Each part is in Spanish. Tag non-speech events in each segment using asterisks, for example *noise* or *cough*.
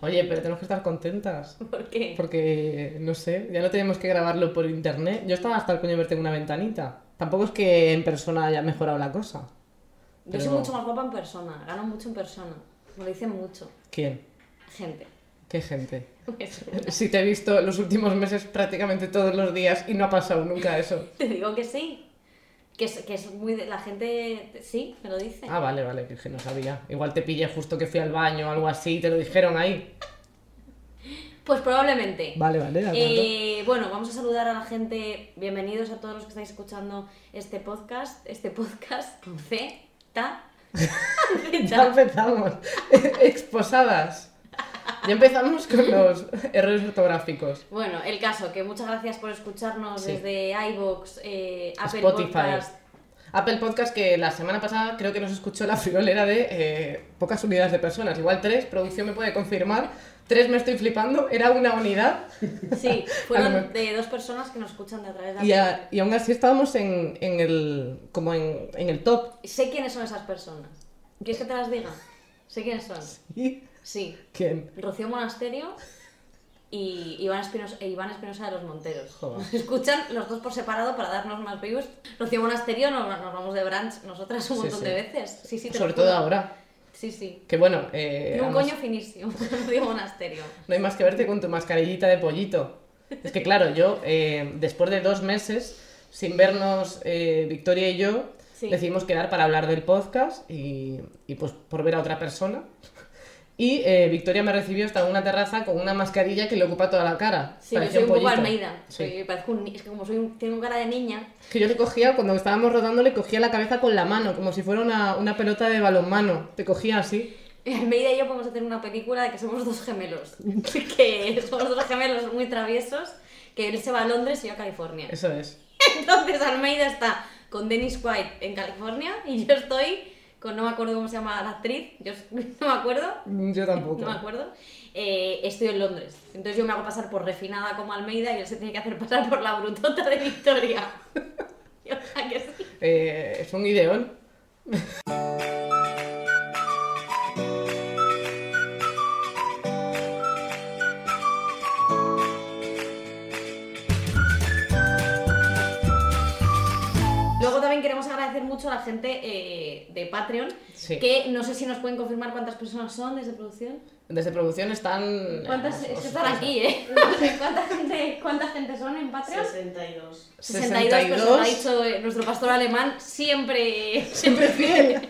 Oye, pero tenemos que estar contentas. *laughs* ¿Por qué? Porque, no sé, ya no tenemos que grabarlo por internet. Yo estaba hasta el coño verte en una ventanita. Tampoco es que en persona haya mejorado la cosa. Yo soy mucho más guapa en persona, gano mucho en persona. Me lo dicen mucho. ¿Quién? Gente. ¿Qué gente? *laughs* Si te he visto los últimos meses prácticamente todos los días y no ha pasado nunca eso. *laughs* Te digo que sí. Que es, que es muy de... La gente... Sí, me lo dice. Ah, vale, vale, que no sabía. Igual te pillé justo que fui al baño o algo así y te lo dijeron ahí. Pues probablemente. Vale, vale. Eh, bueno, vamos a saludar a la gente. Bienvenidos a todos los que estáis escuchando este podcast. Este podcast *laughs* ta. *laughs* Ya empezamos. *laughs* Exposadas. Ya empezamos con los errores ortográficos. Bueno, el caso, que muchas gracias por escucharnos Sí. desde iVoox, eh, Apple Spotify. Podcast. Apple Podcast que la semana pasada creo que nos escuchó la friolera de eh, pocas unidades de personas, igual tres, producción me puede confirmar, tres me estoy flipando, era una unidad Sí, fueron *laughs* de dos personas que nos escuchan de a través de y, a- y aún así estábamos en, en el, como en, en el top. Sé quiénes son esas personas. ¿Quieres que te las diga? Sé quiénes son. ¿Y Sí. quién? Rocío Monasterio y Iván Espinosa, e Iván Espinosa de los Monteros. Joder. Nos *laughs* escuchan los dos por separado para darnos más views. Rocío Monasterio nos, nos vamos de brunch nosotras un montón sí. de veces. Sí, sí, te Sobre todo ahora. Sí, sí. Que bueno, eh, un además, coño finísimo, *laughs* Rocío Monasterio. no hay más que verte con tu mascarillita de pollito. Es que claro, yo eh, después de dos meses sin vernos eh, Victoria y yo, Sí. decidimos quedar para hablar del podcast y, y, pues por ver a otra persona. Y eh, Victoria me recibió hasta en una terraza con una mascarilla que le ocupa toda la cara. Sí, yo soy un poco. Almeida. Sí. Soy- un es que como soy un- tengo cara de niña, Que yo le cogía, cuando estábamos rodando, le cogía la cabeza con la mano, como si fuera una, una pelota de balonmano. Te cogía así. Almeida y yo podemos hacer una película de que somos dos gemelos. *laughs* que somos dos gemelos muy traviesos, que él se va a Londres y yo a California. Eso es. *laughs* Entonces Almeida está con Dennis White en California y yo estoy con, no me acuerdo cómo se llama la actriz, yo *laughs* no me acuerdo, Yo tampoco. no me acuerdo, eh, estoy en Londres. Entonces yo me hago pasar por refinada como Almeida y él se tiene que hacer pasar por la brutota de Victoria. *laughs* O sea que sí. Eh, es un ideón. *laughs* mucho a la gente eh, de Patreon, Sí. que no sé si nos pueden confirmar cuántas personas son desde producción. Desde producción están. ¿Cuántas? eh, os- que os- están aquí, ¿eh? *laughs* ¿Cuánta gente, ¿Cuánta gente son en Patreon? 62. 62 personas, ha dicho eh, nuestro pastor alemán, siempre, Siempre *laughs* fiel.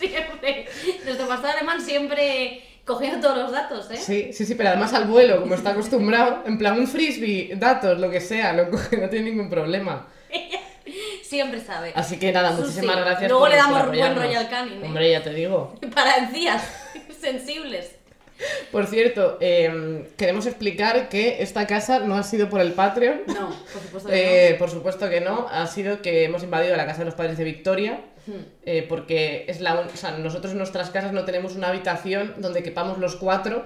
siempre, nuestro pastor alemán siempre cogiendo todos los datos, ¿eh? Sí, sí, sí, pero además al vuelo, como está acostumbrado, en plan un frisbee, datos, lo que sea, lo coge, *laughs* no tiene ningún problema. Siempre sabe. Así que nada, Susi. muchísimas gracias. Luego por- le damos buen apoyarnos. Royal Canin, ¿eh? Hombre, ya te digo. *laughs* Para encías *laughs* sensibles. Por cierto, eh, queremos explicar que esta casa no ha sido por el Patreon. No, por supuesto que Eh, por supuesto que no, ha sido que hemos invadido la casa de los padres de Victoria, no. Eh, porque es la o sea, nosotros en nuestras casas no tenemos una habitación donde quepamos los cuatro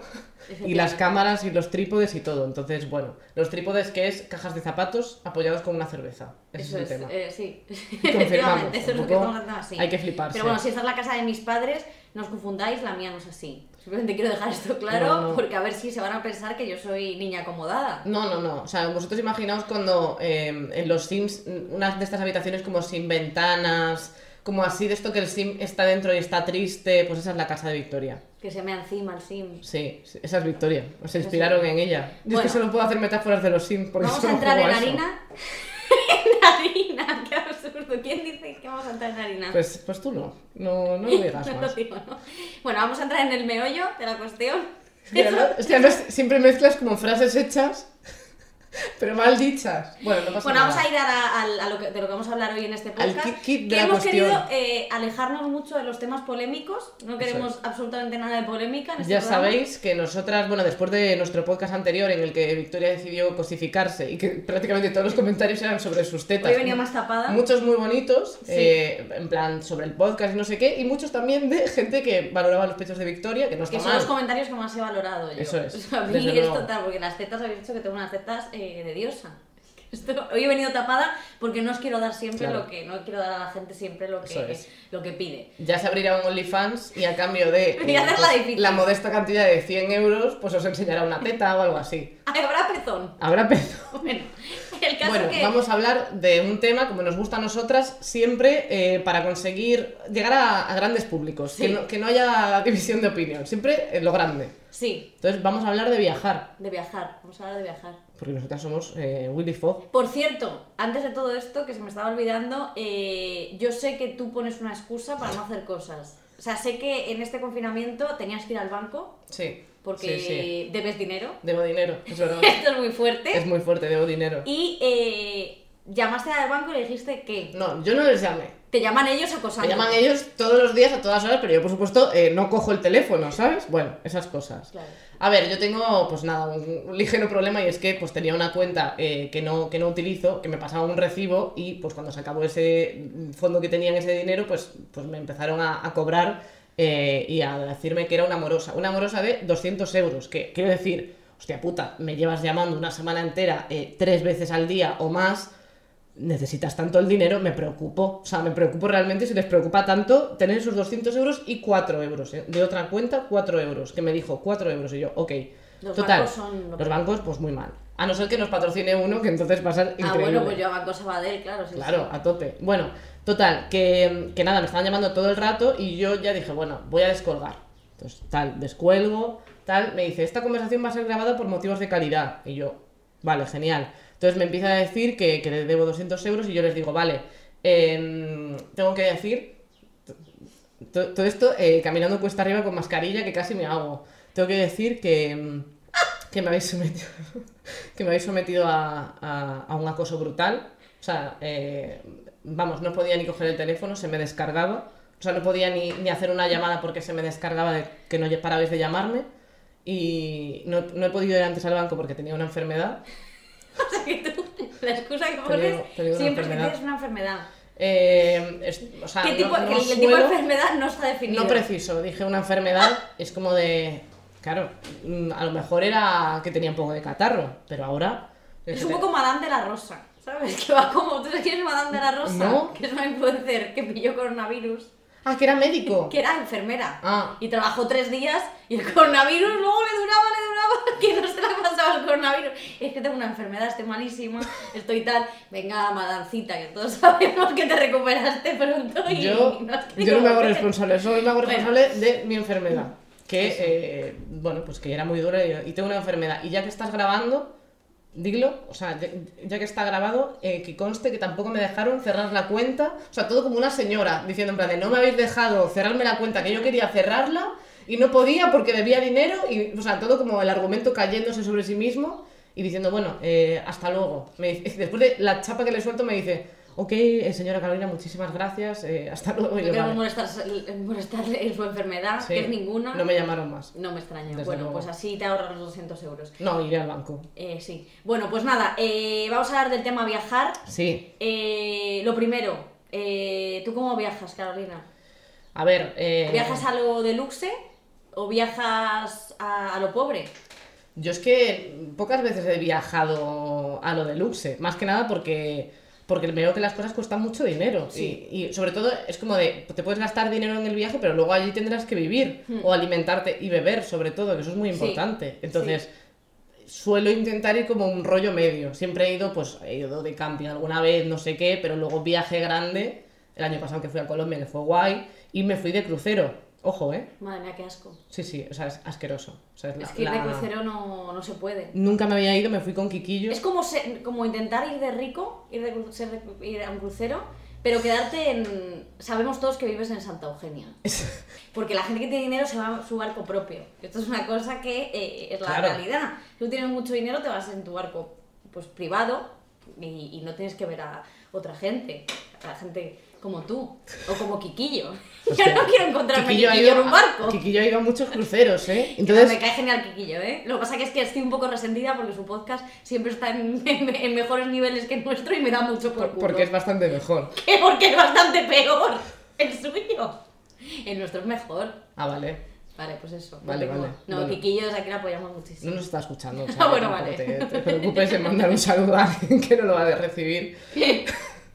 y las cámaras y los trípodes y todo. Entonces, bueno, los trípodes que es cajas de zapatos apoyados con una cerveza. Ese Eso es es, el tema. eh, sí. *laughs* *laughs* Confirmamos. Eso es lo que estamos así. Hay que fliparse. Pero bueno, si esta es la casa de mis padres, no os confundáis, la mía no es así. Simplemente quiero dejar esto claro, No, no. porque a ver si se van a pensar que yo soy niña acomodada. No, no, no. O sea, vosotros imaginaos cuando eh, en los Sims, una de estas habitaciones como sin ventanas, como así de esto que el Sim está dentro y está triste, pues esa es la casa de Victoria. Que se me encima el sim. Sí, sí, esa es Victoria. Se inspiraron en ella. Yo Bueno. es que solo puedo hacer metáforas de los Sims porque Vamos a entrar en harina. *laughs* en harina, *laughs* qué absurdo. ¿Quién dice que vamos a entrar en harina? Pues, pues tú no, no, no lo digas *laughs* No lo más. digo, ¿no? Bueno, vamos a entrar en el meollo de la cuestión. Es que además- es que además siempre mezclas como frases hechas, *laughs* pero mal dichas. Bueno, no pasa Bueno, nada. vamos a ir a, al- a lo que, de lo que vamos a hablar hoy en este Al podcast. kit- kit de que la hemos cuestión. querido eh, alejarnos mucho de los temas polémicos. No queremos absolutamente nada de polémica en este Ya programa. sabéis que nosotras, bueno, después de nuestro podcast anterior en el que Victoria decidió cosificarse y que *laughs* prácticamente todos los comentarios eran sobre sus tetas. Hoy venía más tapada. Muchos muy bonitos, Sí. eh, en plan sobre el podcast y no sé qué, y muchos también de *laughs* gente que valoraba los pechos de Victoria, que no está Que son mal. los comentarios que más he valorado yo. Eso es, O sea, a mí es total, porque las tetas habéis dicho que tengo unas tetas eh, de diosa. Esto- hoy he venido tapada porque no os quiero dar siempre Claro. lo que, no quiero dar a la gente siempre lo que, es. lo que pide. Ya se abrirá un OnlyFans y a cambio de *laughs* eh, pues, la modesta cantidad de 100 euros, pues os enseñará una teta o algo así. *laughs* Habrá pezón. Habrá peso. *laughs* Bueno, el caso Bueno, que... vamos a hablar de un tema, como nos gusta a nosotras, siempre eh, para conseguir llegar a, a grandes públicos, Sí. que, no, que no haya división de opinión, siempre en lo grande. Sí, Entonces vamos a hablar de viajar, de viajar. Vamos a hablar de viajar. Porque nosotras somos eh, Willy Fogg. Por cierto, antes de todo esto, que se me estaba olvidando, eh, yo sé que tú pones una excusa para no hacer cosas. O sea, sé que en este confinamiento tenías que ir al banco Sí, porque sí, sí. debes dinero. Debo dinero, es verdad. *laughs* Esto es muy fuerte. es muy fuerte, debo dinero. Y eh, llamaste al banco y le dijiste que No, yo no les llamé. Te llaman ellos acosando. Me llaman ellos todos los días, a todas horas, pero yo, por supuesto, eh, no cojo el teléfono, ¿sabes? Bueno, esas cosas. Claro. A ver, yo tengo, pues nada, un, un ligero problema y es que pues tenía una cuenta eh, que, no, que no utilizo, que me pasaba un recibo y pues cuando se acabó ese fondo que tenía en ese dinero, pues, pues me empezaron a, a cobrar eh, y a decirme que era una morosa. Una morosa de 200 euros, que quiero decir, hostia puta, me llevas llamando una semana entera eh, tres veces al día o más, necesitas tanto el dinero, me preocupo. O sea, me preocupo realmente si les preocupa tanto tener esos 200 euros y 4 euros. ¿eh? De otra cuenta, 4 euros. Que me dijo 4 euros y yo, ok. Los Total, bancos son lo los bancos, pues muy mal. A no ser que nos patrocine uno, que entonces va a ser increíble. Ah, bueno, pues yo a Banco Sabadell, claro. Sí, Claro, sí. a tope. Bueno, total, que, que nada, me estaban llamando todo el rato y yo ya dije, bueno, voy a descolgar. Entonces, tal, descuelgo, tal, me dice, esta conversación va a ser grabada por motivos de calidad. Y yo, vale, genial. Entonces me empieza a decir que, que le debo 200 euros y yo les digo, vale, em, tengo que decir, to- todo esto eh, caminando cuesta arriba con mascarilla que casi me hago. Tengo que decir que, em, que me habéis sometido, *laughs* que me habéis sometido a, a- a un acoso brutal. O sea, eh, vamos, no podía ni coger el teléfono, se me descargaba. O sea, no podía ni, ni hacer una llamada porque se me descargaba de que no parabais de llamarme. Y no, no he podido ir antes al banco porque tenía una enfermedad. *laughs* O sea, que tú, la excusa que Te pones digo- te digo una siempre es que tienes una enfermedad. Eh, es- o sea, ¿Qué tipo, no que el, el tipo de enfermedad no está definido? No preciso, dije una enfermedad, es como de. Claro, mm, a lo mejor era que tenía un poco de catarro, pero ahora. Es un poco Madame de la Rosa, ¿sabes? *laughs* Que va como, ¿tú sabes quién es Madame de la Rosa? No. Que es una influencer que pilló coronavirus, Ah, que era médico. *laughs* que era enfermera. Ah. Y trabajó tres días y el coronavirus luego le duraba, le duraba, *laughs* que no se le pasaba el coronavirus. Es que tengo una enfermedad, estoy malísima, estoy tal. Venga, madancita, que todos *laughs* sabemos que te recuperaste pronto y Yo, no yo no me hago responsable, solo me hago Bueno. responsable de mi enfermedad. Que, eh, bueno, pues que era muy dura y, y tengo una enfermedad. Y ya que estás grabando, dilo, o sea, ya, que está grabado, eh, que conste que tampoco me dejaron cerrar la cuenta. O sea, todo como una señora diciendo en plan de no me habéis dejado cerrarme la cuenta, que yo quería cerrarla y no podía porque debía dinero. Y, o sea, todo como el argumento cayéndose sobre sí mismo y diciendo, bueno, eh, hasta luego. Me *laughs* después de la chapa que le suelto me dice, ok, eh, señora Carolina, muchísimas gracias, eh, hasta luego. Y No queremos "Vale". molestarle en su enfermedad, Sí, que es ninguna. No me llamaron más. No me extraña. Desde bueno, luego. pues así te ahorras los 200 euros. No, iré al banco. Eh, sí. Bueno, pues nada, eh, vamos a hablar del tema viajar. Sí. Lo primero, eh, ¿tú cómo viajas, Carolina? A ver. eh, ¿Viajas a lo deluxe o viajas a, a lo pobre? Yo es que pocas veces he viajado a lo deluxe. Más que nada porque, porque veo que las cosas cuestan mucho dinero. Sí. Y, y sobre todo es como de. Te puedes gastar dinero en el viaje, pero luego allí tendrás que vivir. O alimentarte y beber, sobre todo, que eso es muy Hmm. Sí, importante. Entonces. Suelo intentar ir como un rollo medio. Siempre he ido, pues, he ido de camping alguna vez, no sé qué, pero luego viaje grande. El año pasado que fui a Colombia, que fue guay, y me fui de crucero. Ojo, ¿eh? Madre mía, qué asco. Sí, sí, o sea, es asqueroso. O sea, es la- Es que ir de la- crucero no, no se puede. Nunca me había ido, me fui con Kikillo. Es como, se- como intentar ir de rico, ir, de, ser de- ir a un crucero, pero quedarte en... Sabemos todos que vives en Santa Eugenia. Porque la gente que tiene dinero se va a su barco propio. Esto es una cosa que eh, es la Claro. realidad. Si tú tienes mucho dinero, te vas en tu barco pues privado y, y no tienes que ver a otra gente. A la gente como tú o como Quiquillo. *laughs* Yo *laughs* no quiero encontrarme Quiquillo Quiquillo ido en un barco. Quiquillo ha ido a muchos cruceros, ¿eh? Me Entonces, cae genial Quiquillo, ¿eh? Lo que pasa que es que estoy un poco resentida porque su podcast siempre está en, *laughs* en- en mejores niveles que el nuestro y me da mucho por por- porque es bastante mejor. ¿Qué? Porque es bastante peor el suyo. El nuestro es mejor. Ah, vale. Vale, pues eso. Vale, vale, No. Kikillo desde aquí la apoyamos muchísimo. No nos está escuchando. o sea, Ah, bueno, vale. Te, te preocupes en mandar un saludo a alguien que no lo va a recibir.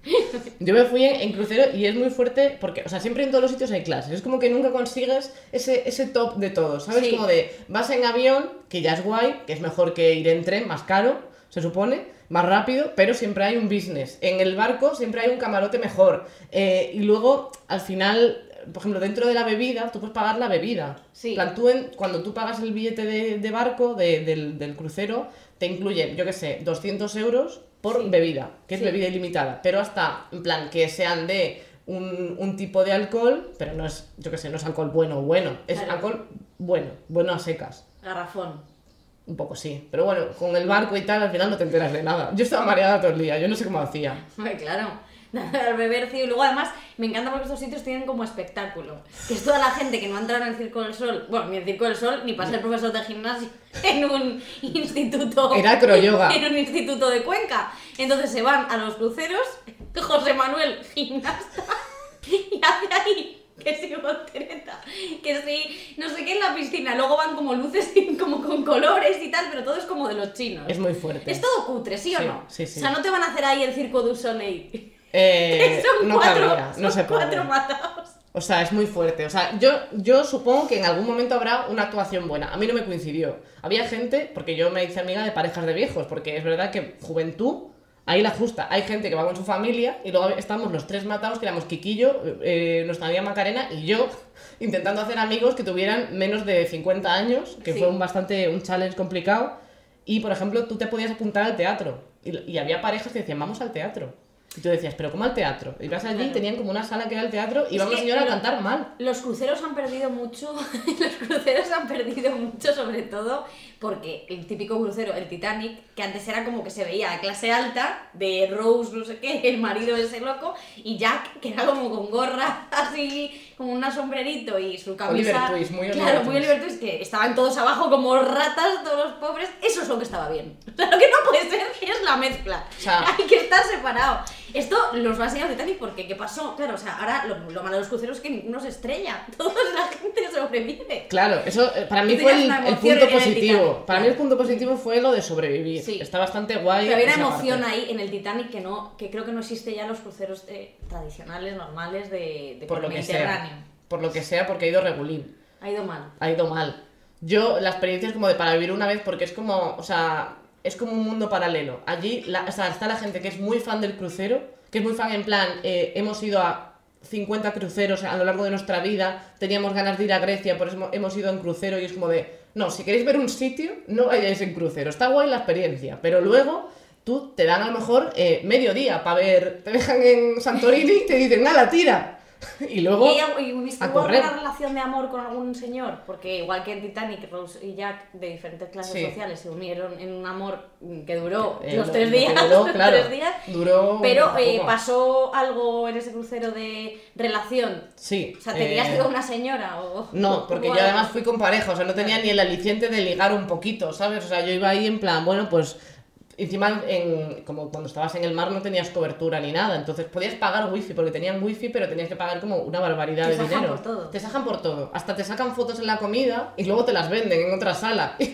*laughs* Yo me fui en, crucero y es muy fuerte porque, o sea, siempre en todos los sitios hay clases. Es como que nunca consigues ese, ese top de todo, ¿sabes? Sí. Como de vas en avión, que ya es guay, que es mejor que ir en tren, más caro, se supone, más rápido, pero siempre hay un business. En el barco siempre hay un camarote mejor. Eh, y luego, al final, por ejemplo, dentro de la bebida, tú puedes pagar la bebida. Sí. Plan, tú en- cuando tú pagas el billete de, de barco, de- del, del crucero, te incluye, yo qué sé, 200 euros por Sí. bebida, que es Sí. bebida ilimitada. Pero hasta, en plan, que sean de un, un tipo de alcohol, pero no es, yo qué sé, no es alcohol bueno o bueno, es Claro. alcohol bueno, bueno a secas. Garrafón. Un poco sí. Pero bueno, con el barco y tal, al final no te enteras de nada. Yo estaba mareada todo el día, yo no sé cómo hacía. *laughs* Claro. *laughs* Al beber. Y luego además me encanta porque estos sitios tienen como espectáculo. Que es toda la gente que no ha entrado en el Circo del Sol, bueno, ni el Circo del Sol, ni para ser profesor de gimnasio *laughs* en un instituto. Era acroyoga. En un instituto de Cuenca. Entonces se van a los cruceros, *laughs* José Manuel, gimnasta, y hace ahí que si voltereta, que si no sé qué en la piscina. Luego van como luces y como con colores y tal, pero todo es como de los chinos. Es muy fuerte. Es todo cutre, ¿sí o no? sí, sí. O sea, no te van a hacer ahí el circo du Soleil. Eh, *laughs* son no cuatro, cabría, no son se puede. cuatro matados. O sea, es muy fuerte. O sea, yo, yo supongo que en algún momento habrá una actuación buena. A mí no me coincidió. Había gente, porque yo me hice amiga de parejas de viejos, porque es verdad que juventud, ahí la justa. Hay gente que va con su familia y luego estamos los tres matados, que éramos Quiquillo, eh, nuestra amiga Macarena y yo, *laughs* intentando hacer amigos que tuvieran menos de 50 años, que Sí. fue un bastante un challenge complicado. Y, por ejemplo, tú te podías apuntar al teatro. Y, y había parejas que decían, vamos al teatro. Y tú decías, pero ¿cómo al teatro? Y vas allí, tenían como una sala que era el teatro y iba una señora a cantar mal. Los cruceros han perdido mucho, *laughs* los cruceros han perdido mucho sobre todo porque el típico crucero, el Titanic, que antes era como que se veía a clase alta de Rose, no sé qué, el marido de ese loco, y Jack, que era como con gorra *laughs* así, como un sombrerito y su camisa... Oliver Twist, muy Claro, muy. Oliver Twist, que estaban todos abajo como ratas, todos los pobres, eso es lo que estaba bien. O *laughs* sea, lo que no puede ser es la mezcla. O sea- *laughs* Hay que estar separado. Esto los va a enseñar Titanic porque ¿qué pasó? Claro, o sea, ahora lo, lo malo de los cruceros es que ninguno se estrella. *laughs* Toda la gente sobrevive. Claro, eso eh, para mí Tú fue tenías el, una el emoción punto en el positivo. Titanic, Para mí claro. el punto positivo fue lo de sobrevivir. Sí. Está bastante guay. Pero había una esa emoción parte. ahí en el Titanic que no, que creo que no existe ya en los cruceros eh, tradicionales, normales de, de Por lo que Mediterráneo. sea. Por lo que sea, porque ha ido regulín. Ha ido mal. Ha ido mal. Yo, la experiencia es como de para vivir una vez porque es como, o sea, es como un mundo paralelo. Allí está la gente que es muy fan del crucero, que es muy fan en plan, eh, hemos ido a 50 cruceros a lo largo de nuestra vida, teníamos ganas de ir a Grecia, por eso hemos- ido en crucero y es como de, no, si queréis ver un sitio, no vayáis en crucero. Está guay la experiencia, pero luego tú te dan a lo mejor eh, medio día para ver, te dejan en Santorini y te dicen, nada, tira. *laughs* Y luego... ¿Y, y viste- a correr. alguna relación de amor con algún señor? Porque igual que en Titanic, Rose y Jack, de diferentes clases Sí. sociales, se unieron en un amor que duró eh, los lo- tres días. duró, *laughs* los claro, tres días. duró Pero eh, pasó algo en ese crucero de relación. Sí. O sea, ¿te eh, con una señora? O, No, *laughs* porque yo además fui con pareja, o sea, no tenía ni el aliciente de ligar un poquito, ¿sabes? O sea, yo iba ahí en plan, bueno, pues encima en, como cuando estabas en el mar no tenías cobertura ni nada, entonces podías pagar wifi porque tenían wifi, pero tenías que pagar como una barbaridad Te de sacan dinero. por todo. Te sacan por todo, hasta te sacan fotos en la comida y luego te las venden en otra sala. *laughs*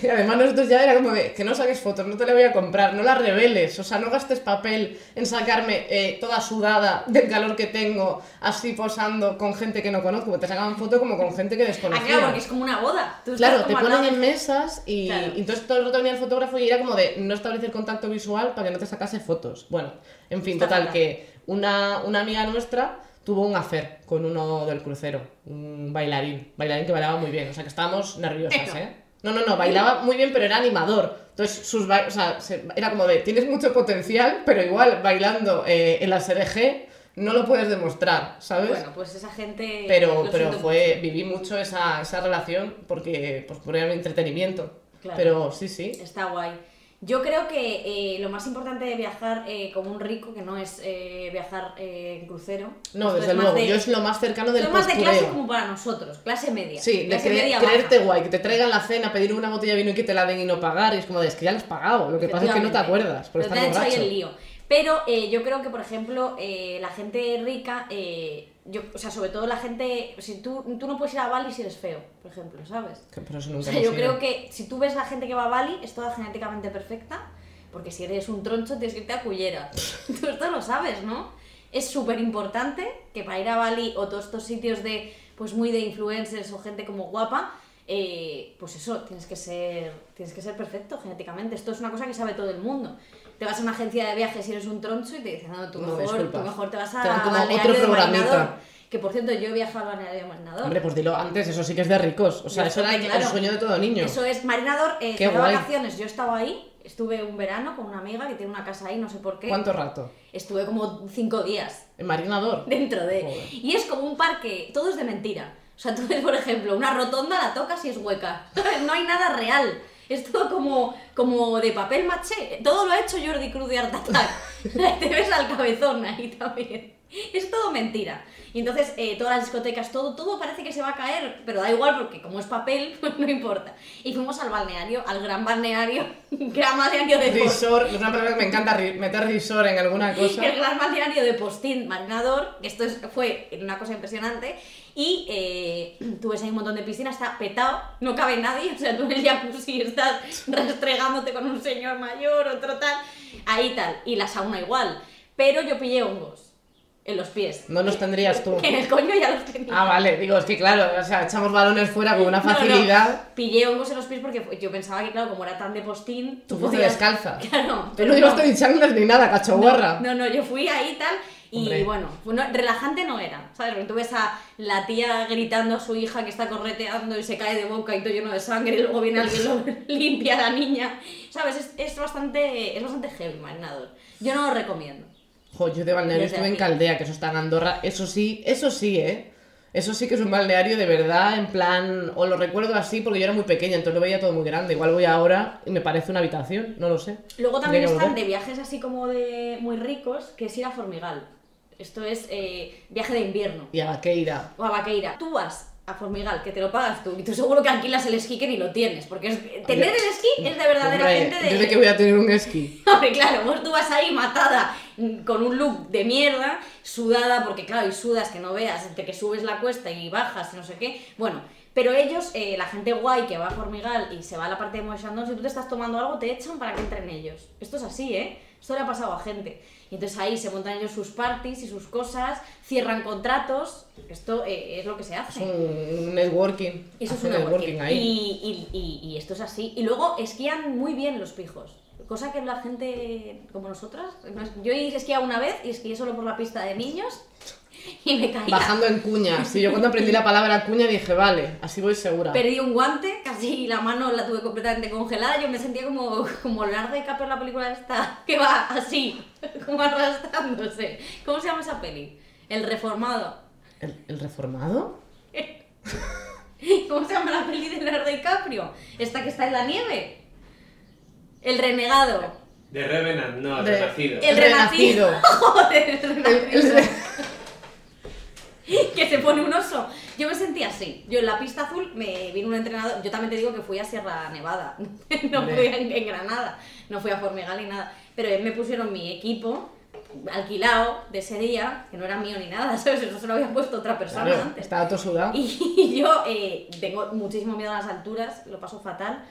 Y además nosotros ya era como de que no saques fotos, no te la voy a comprar, no las reveles, o sea, no gastes papel en sacarme eh, toda sudada del calor que tengo, así posando con gente que no conozco, te sacaban foto como con gente que Ah, desconocía. claro, porque es como una boda. Tú Claro, te ponen en mesas y, Claro. y entonces todo el rato venía el fotógrafo y era como de no establecer contacto visual para que no te sacase fotos. Bueno, en fin, Está total, que una, una amiga nuestra tuvo un affair con uno del crucero, un bailarín, bailarín que bailaba muy bien, o sea que estábamos nerviosas, ¿eh? No, no, no, bailaba muy bien, pero era animador. Entonces, sus o sea, era como de, tienes mucho potencial, pero igual bailando eh, en la SRG no lo puedes demostrar, ¿sabes? Bueno, pues esa gente. pero pero fue viví mucho esa, esa relación porque pues por el entretenimiento Claro. pero sí sí mucho. Está guay. Yo creo que eh, lo más importante de viajar eh, como un rico, que no es eh, viajar eh, en crucero. no esto desde luego de- yo es lo más cercano del es más de clase como para nosotros, clase media. sí de clase cre- media baja. creerte guay que te traigan la cena pedir una botella de vino y que te la den y no pagar y es como de es que ya lo has pagado lo que pasa es que no te acuerdas Pero te hecho ahí el lío. Pero eh, yo creo que, por ejemplo, eh, la gente rica eh, yo, o sea, sobre todo la gente, si tú, tú no puedes ir a Bali si eres feo, por ejemplo, ¿sabes? Pero eso O nunca sea, hemos yo creo que si tú ves la gente que va a Bali, es toda genéticamente perfecta, porque si eres un troncho tienes que irte a Cullera. *laughs* tú esto lo sabes, ¿no? Es súper importante que para ir a Bali o todos estos sitios de, pues muy de influencers o gente como guapa, eh, pues eso, tienes que ser tienes que ser perfecto genéticamente. Esto es una cosa que sabe todo el mundo. Te vas a una agencia de viajes y eres un troncho y te dicen, no, tú No, mejor, tú mejor te vas a Te dan como otro programita. Que por cierto, yo he viajado al balneario de Marinador. Hombre, pues dilo antes, eso sí que es de ricos. O sea, Yo eso era claro. el sueño de todo niño. Eso es, Marinador, eh, de vacaciones, yo estaba ahí, estuve un verano con una amiga que tiene una casa ahí, no sé por qué. ¿Cuánto rato? Estuve como cinco días En Marinador. dentro de... Joder. Y es como un parque, todo es de mentira. O sea, tú ves, por ejemplo, una rotonda, la tocas y es hueca. *laughs* No hay nada real. Es todo como, como de papel maché. Todo lo ha hecho Jordi Cruz de Art Attack. *laughs* *laughs* Te ves al cabezón ahí también. Es todo mentira. Y entonces eh, todas las discotecas, todo, todo parece que se va a caer, pero da igual porque como es papel, pues *laughs* no importa. Y fuimos al balneario, al gran balneario, *laughs* gran balneario de Resort, es una palabra que me encanta meter resort en alguna *laughs* cosa. el gran balneario de Postín Marinador, que esto es- fue una cosa impresionante. Y eh, *clears throat* tú ves ahí un montón de piscinas, está petado, no cabe nadie, o sea, tú en el jacuzzi estás restregándote con un señor mayor, otro tal, ahí tal, y la sauna igual. Pero yo pillé hongos en los pies. No los tendrías tú. *laughs* En el coño ya los tenía. Ah, vale, digo, es que claro, o sea, echamos balones fuera con una No, no, facilidad. Pillé hongos en los pies porque yo pensaba que, claro, como era tan de postín, Tú fuiste descalza. *laughs* Claro. Tú pero no llevaste ni chanclas ni nada, cachoguarra. No, no, yo fui ahí y tal. Y Hombre. bueno, fue no- relajante no era, ¿sabes? Porque tú ves a la tía gritando a su hija que está correteando y se cae de boca y todo lleno de sangre y luego viene alguien lo *laughs* limpia a la niña. ¿Sabes? Es, es bastante, es bastante heavy, Marinador. Yo no lo recomiendo. Jo, yo de balneario Desde estuve en. Caldea, que eso está en Andorra. Eso sí, eso sí, ¿eh? Eso sí que es un balneario de verdad, en plan. O lo recuerdo así porque yo era muy pequeña, entonces lo veía todo muy grande. Igual voy ahora y me parece una habitación, no lo sé. Luego también Tendría que están de viajes así como de muy ricos, que es ir a Formigal. Esto es eh, viaje de invierno. Y a Vaqueira. o a Vaqueira. Tú vas a Formigal, que te lo pagas tú, y tú seguro que alquilas el esquí que ni lo tienes, porque es- tener el esquí es de verdadera Hombre, gente de... Yo que voy a tener un esquí. *laughs* Hombre, claro, vos tú vas ahí matada, con un look de mierda, sudada, porque claro, y sudas que no veas, entre que subes la cuesta y bajas y no sé qué. Bueno, pero ellos, eh, la gente guay que va a Formigal y se va a la parte de Moe Chandon, si tú te estás tomando algo, te echan para que entren ellos. Esto es así, ¿eh? Esto le ha pasado a gente. Y entonces ahí se montan ellos sus parties y sus cosas, cierran contratos. Esto eh, es lo que se Es hace. un networking. Eso es un networking. ahí. Y, y- y- y esto es así. Y luego esquían muy bien los pijos. Cosa que la gente como nosotras. Yo he esquiado una vez y esquié solo por la pista de niños *laughs* y me caí. Bajando en cuñas. Sí, yo cuando aprendí la palabra cuña dije, vale, así voy segura. Perdí un guante, casi la mano la tuve completamente congelada. Yo me sentía como, como Leonardo DiCaprio en la película esta, que va así, *laughs* como arrastrándose. ¿Cómo se llama esa peli? El reformado. ¿El, el reformado? *laughs* ¿Cómo se llama la peli de Leonardo DiCaprio? Esta que está en la nieve. El renegado. De Revenant, no, el De- renacido. El renacido. Joder, *laughs* el El- renacido. que se pone un oso. Yo me sentí así. Yo en la pista azul me vino un entrenador. Yo también te digo que fui a Sierra Nevada. *laughs* no Hombre. fui a- en Granada. No fui a Formigal ni nada. Pero me pusieron mi equipo alquilado de ese día, que no era mío ni nada, *laughs* ¿sabes? Eso se lo había puesto otra persona Claro, antes. estaba todo sudado. Y yo eh, tengo muchísimo miedo a las alturas, lo paso fatal.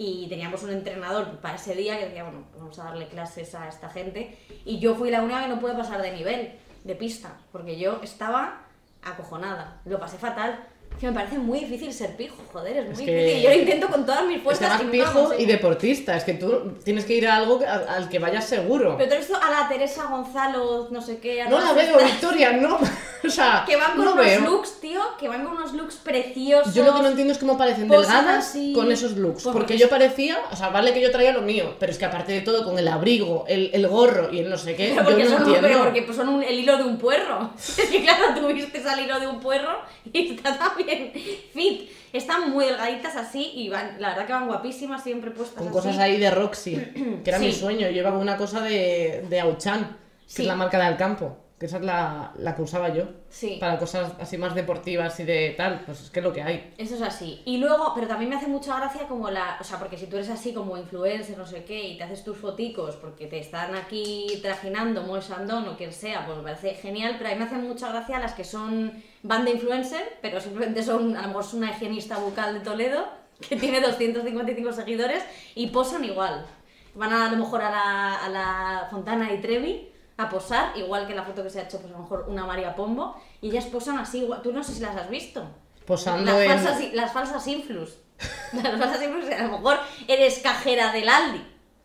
Y teníamos un entrenador para ese día que decía, bueno, vamos a darle clases a esta gente. Y yo fui la única que no pude pasar de nivel, de pista, porque yo estaba acojonada. Lo pasé fatal. Que me parece muy difícil ser pijo, joder, es muy Es que- difícil. Yo lo intento con todas mis Es que fuerzas. más y pijo y deportista. Es que tú tienes que ir a algo al, al que vayas seguro. Pero todo esto a la Teresa Gonzalo, no sé qué. a No la veo, estas- Victoria, no. *laughs* O sea, Que van con no unos veo. looks, tío, que van con unos looks preciosos. Yo lo que no entiendo es cómo parecen delgadas así. con esos looks. Pues porque yo parecía, o sea, vale que yo traía lo mío, pero es que aparte de todo, con el abrigo, el, el gorro y el no sé qué, Pero porque yo no son, entiendo. pero porque pues son un- el hilo de un puerro. *laughs* Es que claro, tuviste al hilo de un puerro y está también *laughs* fit. Están muy delgaditas así y van, la verdad que van guapísimas, siempre puestas Con así. cosas ahí de Roxy, que era *clears throat* mi sueño. Yo iba con una cosa de, de Auchan, que Sí. es la marca de Alcampo. Que esa es la, la que usaba yo. Sí. Para cosas así más deportivas y de tal, pues es que es lo que hay. Eso es así. Y luego, pero también me hace mucha gracia como la. O sea, porque si tú eres así como influencer, no sé qué, y te haces tus foticos porque te están aquí trajinando Moe Sandón o quien sea, pues me parece genial. Pero a mí me hacen mucha gracia las que son van de influencer, pero simplemente son, a lo mejor es una higienista bucal de Toledo que tiene 255 seguidores y posan igual. Van a, a lo mejor a la, a la Fontana y Trevi a posar, igual que la foto que se ha hecho, pues a lo mejor una María Pombo, y ellas posan así, igual. Tú no sé si las has visto. Posando Las en. falsas, las falsas influs. *laughs* Las falsas influs, a lo mejor eres cajera del Aldi.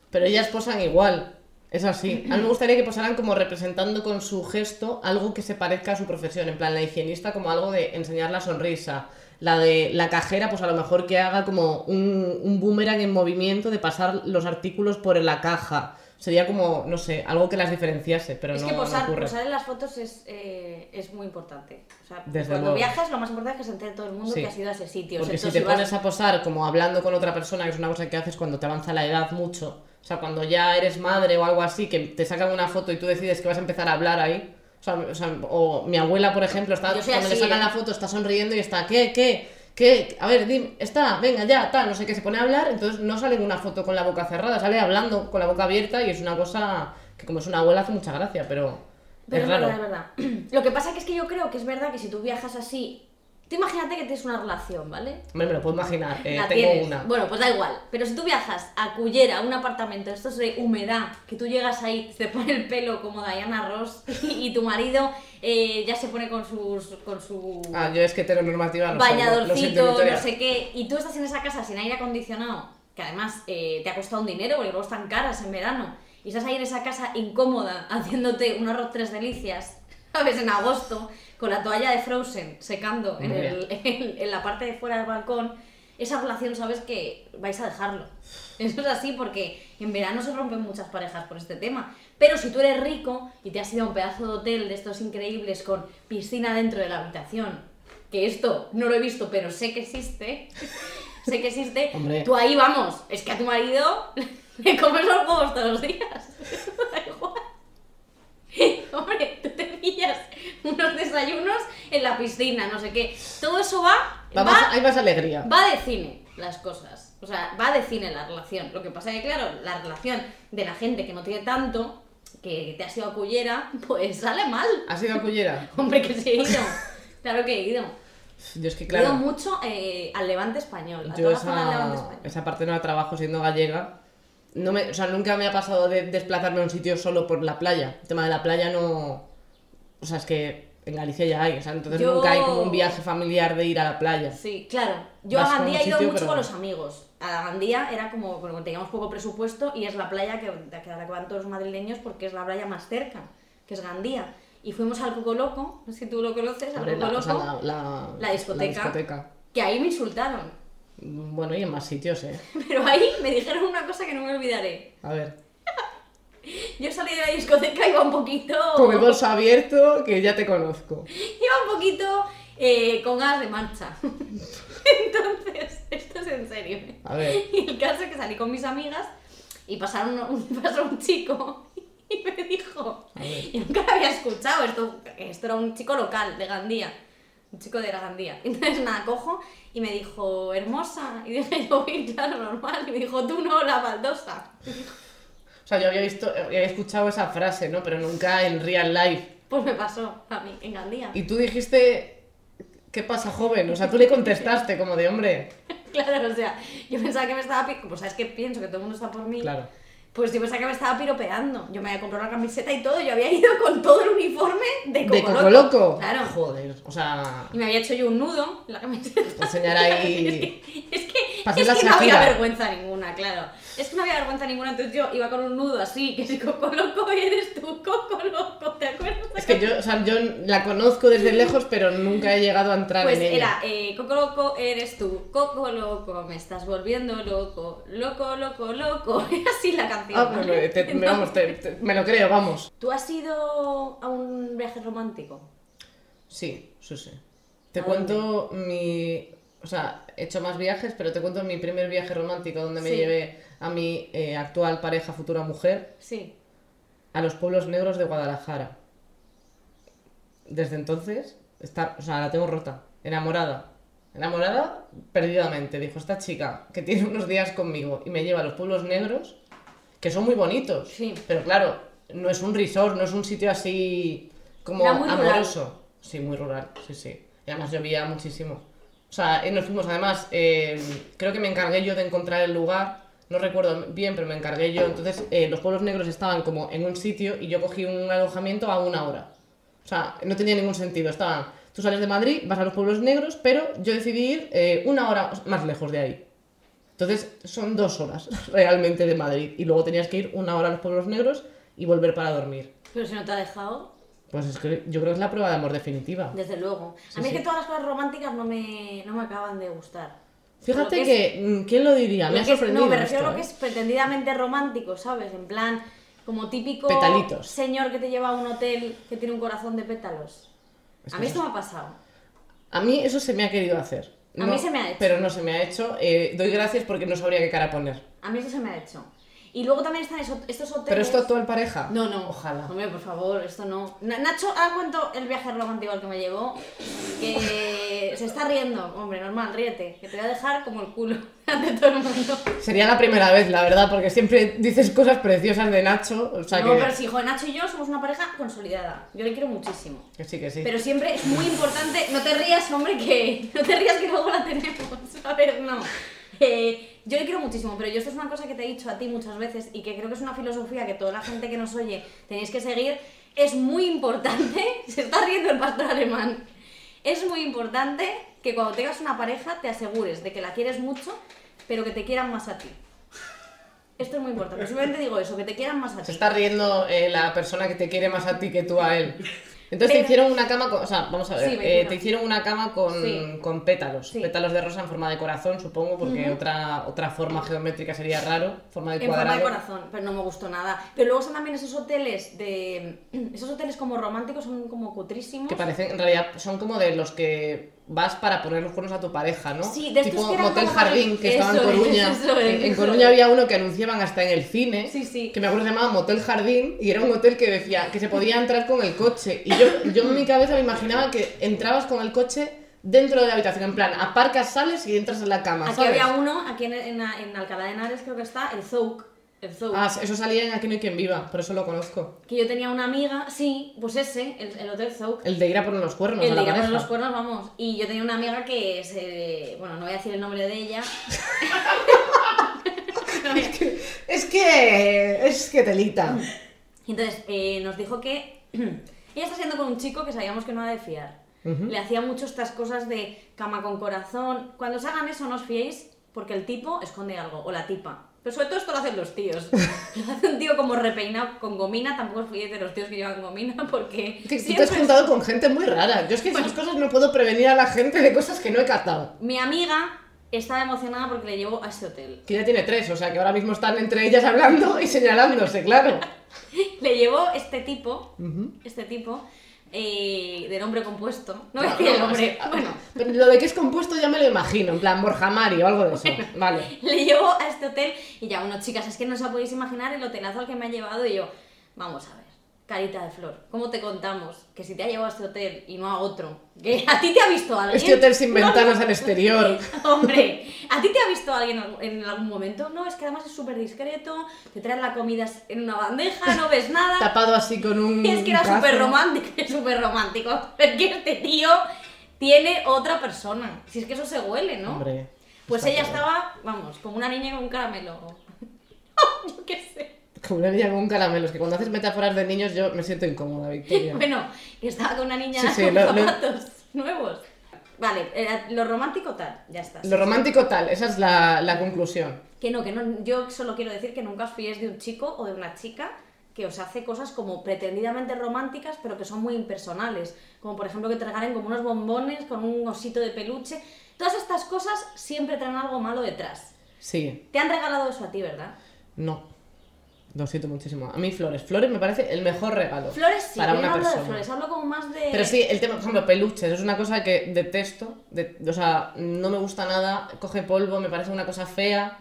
Pero ellas posan igual. Es así. A mí me gustaría que posaran como representando con su gesto algo que se parezca a su profesión. En plan, la higienista como algo de enseñar la sonrisa. La de la cajera, pues a lo mejor que haga como un, un boomerang en movimiento de pasar los artículos por la caja. Sería como, no sé, algo que las diferenciase, pero es no, que no posar, ocurre. posar en las fotos es, eh, es muy importante. O sea, Desde cuando luego. viajas, lo más importante es que se entere todo el mundo Sí. que has ido a ese sitio. Porque si excepto te vas- pones a posar como hablando con otra persona, que es una cosa que haces cuando te avanza la edad mucho, o sea, cuando ya eres madre o algo así, que te sacan una foto y tú decides que vas a empezar a hablar ahí. O sea, o, sea, o mi abuela, por ejemplo, está, cuando así, le sacan ¿eh? la foto está sonriendo y está, ¿qué? ¿Qué? ¿Qué? A ver, dime, está, venga, ya, tal, no sé qué, se pone a hablar, entonces no sale una foto con la boca cerrada, sale hablando con la boca abierta y es una cosa que como es una abuela hace mucha gracia, pero, Pero es es raro. verdad, es verdad. *clears throat* Lo que pasa que es que yo creo que es verdad que si tú viajas así. Tú imagínate que tienes una relación, ¿vale? Hombre, me lo puedo imaginar, eh, La tengo tienes. una. Bueno, pues da igual. Pero si tú viajas a Cullera, a un apartamento, esto es de humedad, que tú llegas ahí, te pone el pelo como Diana Ross *laughs* y, y tu marido eh, ya se pone con sus con su Ah, yo es que no lo- lo siento, bañadorcito, no sé qué, y tú estás en esa casa sin aire acondicionado, que además eh, te ha costado un dinero porque luego están caras en verano, y estás ahí en esa casa incómoda *laughs* haciéndote un arroz tres delicias, ¿sabes? En agosto, con la toalla de Frozen secando en, el- *laughs* en- en la parte de fuera del balcón, esa relación sabes que vais a dejarlo. Eso es así porque en verano se rompen muchas parejas por este tema. Pero si tú eres rico y te has ido a un pedazo de hotel de estos increíbles con piscina dentro de la habitación, que esto no lo he visto, pero sé que existe, *laughs* sé que existe, Hombre. tú ahí vamos, es que a tu marido *laughs* le comes los huevos todos los días. Hombre, tú te pillas *laughs* unos desayunos en la piscina, no sé qué. Todo eso va, va hay más alegría. Va de cine las cosas. O sea, va de cine la relación. Lo que pasa es que, claro, la relación de la gente que no tiene tanto, que te has ido a cullera, *laughs* pues sale mal. ¿Has ido a Cullera? *laughs* Hombre, que sí he ido. Claro que he ido. Yo es que He claro. ido mucho eh, al Levante español. A Yo toda zona del Levante esa, español. esa parte no la trabajo siendo gallega. No me, o sea, nunca me ha pasado de desplazarme a un sitio solo por la playa. El tema de la playa no... O sea, es que en Galicia ya hay. O sea, entonces Yo- nunca hay como un viaje familiar de ir a la playa. Sí, claro. Yo Vas a Gandía he ido mucho pero- con los amigos. A Gandía era como, bueno, teníamos poco presupuesto y es la playa que, que a la que van todos los madrileños porque es la playa más cerca, que es Gandía. Y fuimos al Coco Loco, no sé si tú lo conoces, al Coco la, o sea, Loco, la, la- La discoteca. la discoteca. que ahí me insultaron. Bueno, y en más sitios, ¿eh? *laughs* Pero ahí me dijeron una cosa que no me olvidaré. A ver. Yo salí de la discoteca y iba un poquito... Con el bolso abierto, que ya te conozco. Iba un poquito eh, con ganas de marcha. *laughs* Entonces, esto es en serio. ¿eh? A ver. Y el caso es que salí con mis amigas y pasaron un, *laughs* pasó un chico y me dijo, A ver. y nunca lo había escuchado, esto, esto era un chico local de Gandía, un chico de la Gandía. Entonces nada, cojo y me dijo, hermosa, y dije yo, "Sí, claro, normal, y me dijo, tú no, la baldosa. O sea, yo había visto, había escuchado esa frase, ¿no? Pero nunca en real life. Pues me pasó a mí, en Gandía. Y tú dijiste, ¿qué pasa, joven? O sea, tú le contestaste como de hombre. *laughs* Claro, o sea, yo pensaba que me estaba... Pues sabes que pienso que todo el mundo está por mí. Claro. Pues yo pensaba que me estaba piropeando. Yo me había comprado la camiseta y todo. Yo había ido con todo el uniforme de Coco ¿De Coco Loco? Claro. Joder, o sea, Y me había hecho yo un nudo en la camiseta. enseñar ahí... *laughs* Es que, es que la no había vergüenza ninguna, claro. Es que no había vergüenza ninguna, entonces yo iba con un nudo así, que si Coco Loco eres tú, Coco Loco, ¿te acuerdas? Es que yo, o sea, yo la conozco desde lejos, pero nunca he llegado a entrar Pues en ella. era, eh, Coco Loco eres tú, Coco Loco, me estás volviendo loco, loco, loco, loco. *laughs* Era así la canción. Ah, pues ¿vale? me, te- *laughs* me- vamos, te- te- me lo creo, vamos. ¿Tú has ido a un viaje romántico? Sí, sí, sí. Te ¿A cuento mi... O sea, he hecho más viajes, pero te cuento mi primer viaje romántico donde me Sí. llevé a mi eh, actual pareja, futura mujer, Sí. a los pueblos negros de Guadalajara. desde entonces, está, o sea, la tengo rota, enamorada. Enamorada perdidamente. Dijo, esta chica que tiene unos días conmigo y me lleva a los pueblos negros, que son muy bonitos. Sí. Pero claro, no es un resort, no es un sitio así como rural. amoroso. Sí, muy rural, sí, sí. Y además llovía muchísimo. O sea, eh, nos fuimos, además, eh, creo que me encargué yo de encontrar el lugar. No recuerdo bien, pero me encargué yo. Entonces, eh, los pueblos negros estaban como en un sitio y yo cogí un alojamiento a una hora. O sea, no tenía ningún sentido. Estaban, tú sales de Madrid, vas a los pueblos negros, pero yo decidí ir eh, una hora más lejos de ahí. Entonces, son dos horas *laughs* realmente de Madrid. Y luego tenías que ir una hora a los pueblos negros y volver para dormir. Pero si no te ha dejado, Pues es que yo creo que es la prueba de amor definitiva. desde luego. Sí, a mí sí. es que todas las cosas románticas no me, no me acaban de gustar. Fíjate que, mm, ¿quién lo diría? Me Lo ha es- sorprendido. no, me refiero a lo que ¿eh? es pretendidamente romántico, ¿sabes? En plan, como típico Petalitos. señor que te lleva a un hotel que tiene un corazón de pétalos. Es a mí eso esto me ha pasado. A mí eso se me ha querido hacer. A mí se me ha hecho. Pero no se me ha hecho. Eh, doy gracias porque no sabría qué cara poner. A mí esto se me ha hecho. Y luego también están estos hoteles... ¿Pero esto actual pareja? No, no. Ojalá. Hombre, por favor, esto no. Na- Nacho, ahora cuento el viaje romántico al que me llevó. Que *laughs* se está riendo. Hombre, normal, ríete. Que te voy a dejar como el culo *laughs* ante todo el mundo. Sería la primera vez, la verdad, porque siempre dices cosas preciosas de Nacho. O sea no, que... pero sí, joder, Nacho y yo somos una pareja consolidada. Yo le quiero muchísimo. que sí, que sí. Pero siempre es muy importante, no te rías, hombre, que *laughs* no te rías que luego la tenemos. A ver, no. *laughs* Eh, yo le quiero muchísimo, pero yo esto es una cosa que te he dicho a ti muchas veces y que creo que es una filosofía que toda la gente que nos oye tenéis que seguir. Es muy importante, *laughs* se está riendo el pastor alemán, es muy importante que cuando tengas una pareja te asegures de que la quieres mucho, pero que te quieran más a ti. Esto es muy importante. Simplemente digo eso, que te quieran más a ti. Se está riendo eh, la persona que te quiere más a ti que tú a él. Entonces Pero- te hicieron una cama con. O sea, vamos a ver. Sí, eh, te hicieron una cama con, Sí. con pétalos. Sí. Pétalos de rosa en forma de corazón, supongo, porque otra, otra forma geométrica sería raro. Forma de En forma de corazón, pero no me gustó nada. Pero luego están también esos hoteles de. *clears throat* Esos hoteles como románticos son como cutrísimos. Que parecen, en realidad, son como de los que vas para poner los cuernos a tu pareja, ¿no? Sí, de estos tipo que eran Motel como Jardín, que estaba en es, Coruña. eso es, en, Coruña es. había uno que anunciaban hasta en el cine. Sí, sí. Que me acuerdo que se llamaba Motel Jardín y era un hotel que decía que se podía entrar con el coche. Y yo, yo en mi cabeza me imaginaba que entrabas con el coche dentro de la habitación. En plan, aparcas, sales y entras en la cama. Aquí ¿sabes? había uno, aquí en, en, en Alcalá de Henares creo que está, el Zouk. El Zouk. Ah, eso salía en Aquí no hay quien viva, por eso lo conozco. Que yo tenía una amiga, sí, pues ese, el, el Hotel Zouk. El de ir a poner los cuernos El a de ir a poner los cuernos, vamos. Y yo tenía una amiga que se. Bueno, no voy a decir el nombre de ella. No voy a- Es que. Es que telita. Entonces eh, nos dijo que *clears throat* ella está siendo con un chico que sabíamos que no era de fiar. Le hacía mucho estas cosas de cama con corazón. Cuando os hagan eso, no os fiéis porque el tipo esconde algo, o la tipa. Pero sobre todo esto lo hacen los tíos. *laughs* Lo hace un tío como repeinado con gomina, tampoco fiéis de los tíos que llevan gomina porque... Que tú te has juntado con gente muy rara. Yo es que esas cosas no puedo prevenir a la gente de cosas que no he captado. Mi amiga estaba emocionada porque le llevó a ese hotel. Que ya tiene tres, o sea que ahora mismo están entre ellas hablando y señalándose, claro. *laughs* Le llevó este tipo, este tipo, eh, de nombre compuesto. No voy a decir el nombre, bueno. *laughs* Pero lo de que es compuesto ya me lo imagino, en plan Borja Mari o algo de eso. Vale. *laughs* Le llevo a este hotel y ya, bueno, chicas, es que no os podéis imaginar el hotelazo al que me ha llevado y yo, vamos a ver, carita de flor, ¿cómo te contamos que si te ha llevado a este hotel y no a otro, que a ti te ha visto alguien? Este hotel sin *laughs* ventanas no. al exterior. *laughs* Hombre, ¿a ti te ha visto alguien en algún momento? No, es que además es súper discreto, te traen la comida en una bandeja, no ves *laughs* nada. Tapado así con un. Es que era súper romántico, súper romántico. Es que este tío tiene otra persona. Si es que eso se huele, ¿no? Hombre. Pues ella claro. estaba, vamos, como una niña con un caramelo. yo qué sé. Como una niña con un caramelo. Es que cuando haces metáforas de niños yo me siento incómoda, Victoria. *laughs* Bueno, que estaba con una niña Sí, *laughs* sí, con lo- lo- zapatos nuevos. Vale, era lo romántico tal, ya está. Lo romántico tal, esa es la, la conclusión. Que no, que no, yo solo quiero decir que nunca os fiéis de un chico o de una chica que os hace cosas como pretendidamente románticas, pero que son muy impersonales. Como por ejemplo que te regalen como unos bombones con un osito de peluche. Todas estas cosas siempre traen algo malo detrás. Sí, Te han regalado eso a ti, ¿verdad? no. Lo siento muchísimo. A mí flores. Flores me parece el mejor regalo. Flores sí, para yo no una hablo persona. de flores, hablo como más de... Pero sí, el tema, por ejemplo, peluches, es una cosa que detesto. de- o sea, no me gusta nada, coge polvo, me parece una cosa fea.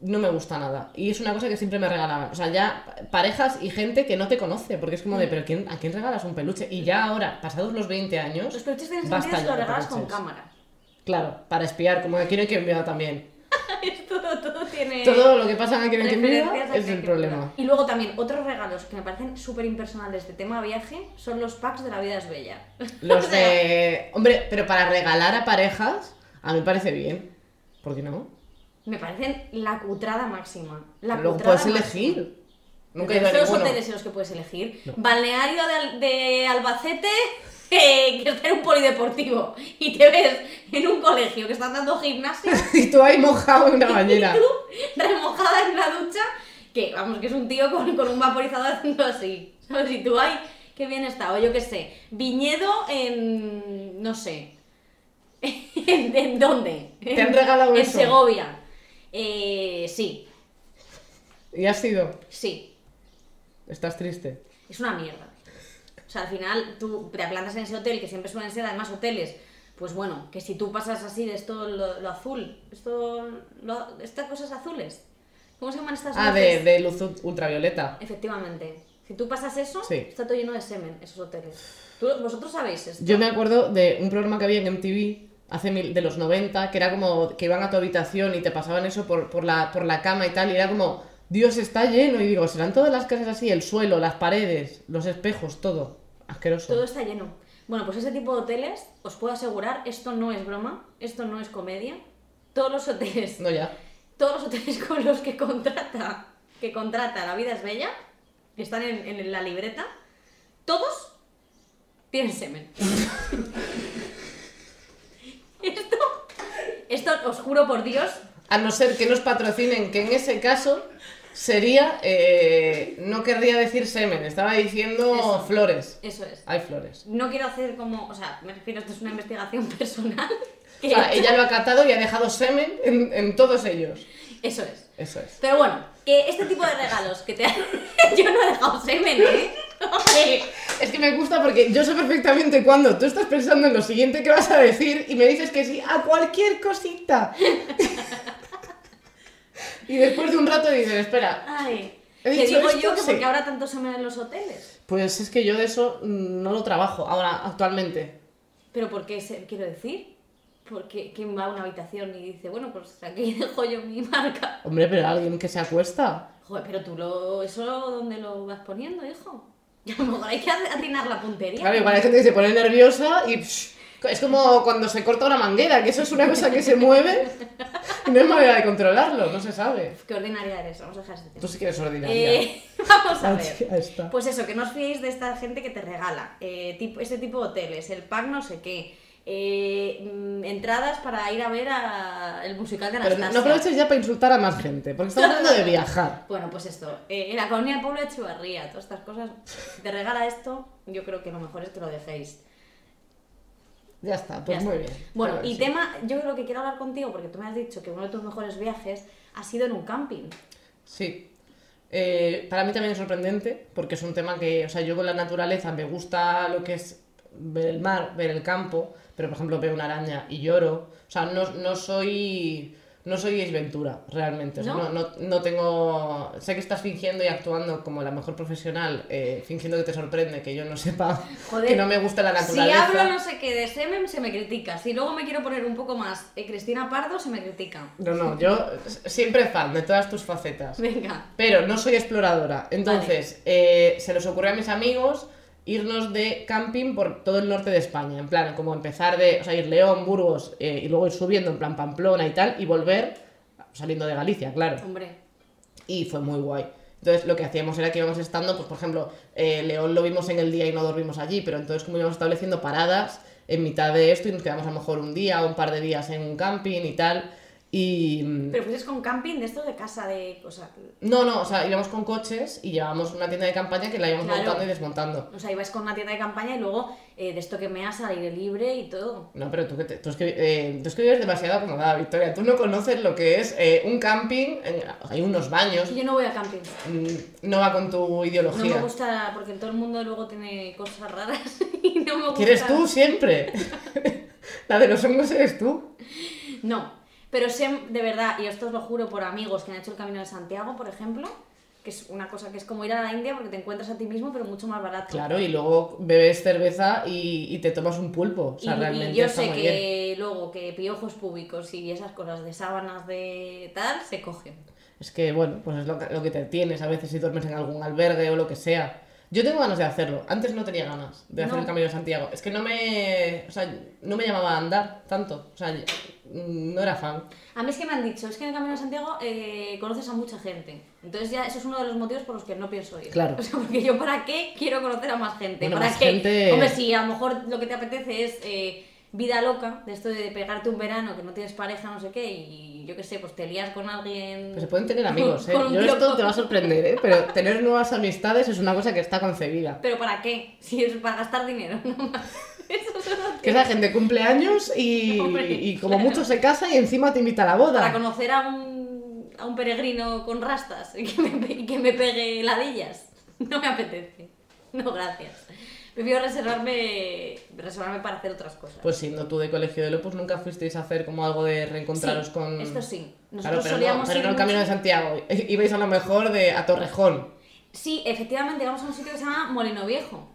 no me gusta nada. Y es una cosa que siempre me regalaban. O sea, ya parejas y gente que no te conoce, porque es como Mm. de, pero ¿quién, ¿a quién regalas un peluche? Y ya ahora, pasados los 20 años, Los peluches tienen sentido si de regalas con cámara. Claro, para espiar, como que quiero que me vea también. *laughs* todo, todo tiene... Todo lo que pasa en Quieren que me referencias vea a es el problema. Y luego también, otros regalos que me parecen súper impersonales de tema viaje son los packs de La vida es bella. *laughs* Los de... Hombre, pero para regalar a parejas, a mí me parece bien. ¿Por qué no? Me parecen la cutrada máxima. La Luego cutrada puedes máxima. elegir. Nunca Pero son los hoteles en los que puedes elegir. No. Balneario de, Al- de Albacete, eh, que está en un polideportivo. Y te ves en un colegio que están dando gimnasia, *laughs* Y tú ahí mojado en una *laughs* bañera. remojada en la ducha, que vamos, que es un tío con, con un vaporizador haciendo así. ¿Sabes? Y tú, ay, qué bien está. O yo qué sé, viñedo en. no sé. *laughs* ¿En, en dónde? ¿Te han regalado en eso? Segovia. Eh, sí, Y has sido. sí. Estás triste. Es una mierda. O sea, al final tú te plantas en ese hotel, que siempre suelen ser además hoteles, pues bueno, que si tú pasas así de esto lo, lo azul, esto, lo- estas cosas azules, ¿cómo se llaman estas Ah, de, luz ultravioleta. Efectivamente. Si tú pasas eso, Sí. está todo lleno de semen, esos hoteles. ¿Tú- ¿Vosotros sabéis esto? Yo me acuerdo de un programa que había en MTV hace mil, de los 90, que era como que iban a tu habitación y te pasaban eso por, por, la, por la cama y tal, y era como, Dios está lleno. Y digo, serán todas las casas así, el suelo, las paredes, los espejos, todo. Asqueroso. Todo está lleno. Bueno, pues ese tipo de hoteles, os puedo asegurar, esto no es broma, esto no es comedia. Todos los hoteles No, ya. todos los hoteles *laughs* con los que contrata, que contrata La Vida es Bella, que están en, en la libreta, todos tienen semen. *laughs* esto, esto os juro por Dios, A no ser que nos patrocinen, que en ese caso sería. eh, no querría decir semen, estaba diciendo Eso. flores. eso es. Hay flores. No quiero hacer como, o sea, me refiero, esto es una investigación *laughs* personal. O sea, ella lo ha catado y ha dejado semen en, en todos ellos. Eso es. Eso es. Pero bueno, que este tipo de regalos que te *laughs* Yo no he dejado semen, ¿eh? Es que me gusta porque yo sé perfectamente cuando tú estás pensando en lo siguiente que vas a decir y me dices que sí a cualquier cosita. *laughs* y después de un rato dices, espera, Ay. He dicho digo esto, yo que sí. porque habrá tanto semen en los hoteles. pues es que yo de eso mm, no lo trabajo ahora, actualmente. Pero ¿por qué se- quiero decir? Porque quien va a una habitación y dice, bueno, pues aquí *laughs* dejo yo mi marca. Hombre, pero alguien que se acuesta. Joder, pero tú lo, eso dónde lo vas poniendo, hijo. *laughs* A lo mejor hay que atinar la puntería. Claro, igual hay gente que se pone nerviosa y psh, es como cuando se corta una manguera, que eso es una cosa que se mueve y no hay manera de controlarlo, no se sabe. Qué ordinaria eres, vamos a dejar este tema. Tú sí que eres ordinaria. Eh, *laughs* vamos a La ver. tía esta. Pues eso, que no os fiéis de esta gente que te regala. eh, tipo, ese tipo de hoteles, el pack no sé qué. eh, mm, entradas para ir a ver a el musical de Pero Anastasia. no aproveches ya para insultar a más gente, porque estamos hablando de viajar. *laughs* Bueno, pues esto, eh, en la colonia del pueblo de Chivarría, todas estas cosas. Si te regala esto, yo creo que lo mejor es que lo dejéis. Ya está, pues Ya muy está. bien. Bueno, y sí. tema, yo creo que quiero hablar contigo porque tú me has dicho que uno de tus mejores viajes ha sido en un camping. Sí. Eh, para mí también es sorprendente, porque es un tema que, o sea, yo con la naturaleza me gusta lo que es ver el mar, ver el campo, pero por ejemplo veo una araña y lloro. O sea, no, no soy. No soy Ace Ventura, realmente. O sea, ¿No? ¿No? No, no tengo. Sé que estás fingiendo y actuando como la mejor profesional, eh, fingiendo que te sorprende que yo no sepa *laughs* Joder, que no me gusta la Si naturaleza. hablo no sé qué de semen, se me critica. Si luego me quiero poner un poco más eh, Cristina Pardo, se me critica. No, no, yo siempre fan de todas tus facetas. Venga. Pero no soy exploradora. Entonces, eh, se les ocurrió a mis amigos irnos de camping por todo el norte de España. En plan, como empezar de, o sea, ir León, Burgos eh, y luego ir subiendo en plan Pamplona y tal y volver saliendo de Galicia, claro. Hombre, Y fue muy guay. Entonces lo que hacíamos era que íbamos estando, pues por ejemplo, eh, León lo vimos en el día y no dormimos allí, pero entonces como íbamos estableciendo paradas en mitad de esto y nos quedamos a lo mejor un día o un par de días en un camping y tal. Y, pero pues es con camping de esto de casa de cosas. no, no, o sea, íbamos con coches y llevábamos una tienda de campaña que la íbamos Claro. montando y desmontando. O sea, ibas con una tienda de campaña y luego eh, de esto que me has al aire libre y todo. No, pero tú, que te- tú, es que, eh, tú es que vives demasiado acomodada, Victoria. Tú no conoces lo que es eh, un camping, hay unos baños, Yo no voy a camping. mm, no va con tu No ideología. me gusta porque todo el mundo luego tiene cosas raras *laughs* y no me gusta. ¿Quieres tú siempre? *laughs* la de los hongos eres tú. No. Pero sé, de verdad, y esto os lo juro por amigos que han hecho el Camino de Santiago, por ejemplo, que es una cosa que es como ir a la India porque te encuentras a ti mismo, pero mucho más barato. Claro, y luego bebes cerveza y, y te tomas un pulpo. O sea, y, y realmente yo está sé muy que bien. luego que piojos públicos y esas cosas de sábanas de tal se cogen. Es que, bueno, pues es lo que, lo que te tienes a veces si duermes en algún albergue o lo que sea. Yo tengo ganas de hacerlo. Antes no tenía ganas de hacer No. el Camino de Santiago. Es que no me... O sea, no me llamaba a andar tanto. O sea, no era fan. A mí es que me han dicho, es que en el Camino de Santiago eh, conoces a mucha gente. Entonces ya eso es uno de los motivos por los que no pienso ir. Claro. *laughs* O sea, porque yo para qué quiero conocer a más gente. Bueno, ¿Para más qué? gente- Hombre, si a lo mejor lo que te apetece es eh, vida loca, de esto de pegarte un verano, que no tienes pareja, no sé qué, y yo qué sé, pues te lías con alguien... Pues se pueden tener amigos, ¿eh? Yo esto te va a sorprender, ¿eh? Pero tener nuevas amistades es una cosa que está concebida. Pero ¿para qué? Si es para gastar dinero, no más. *laughs* Eso solo Que esa gente cumple años y, Hombre, y como claro. mucho se casa y encima te invita a la boda. Para conocer a un, a un peregrino con rastas y que, me, que me pegue ladillas. *laughs* No me apetece. No, gracias. Prefiero reservarme, reservarme para hacer otras cosas. Pues siendo tú de colegio de Lopus, nunca fuisteis a hacer como algo de reencontraros Sí, con. Esto sí. Claro, Nosotros pero solíamos no, pero ir no el camino de Santiago. *laughs* Ibais a lo mejor de a Torrejón. Sí, efectivamente, vamos a un sitio que se llama Molino Viejo.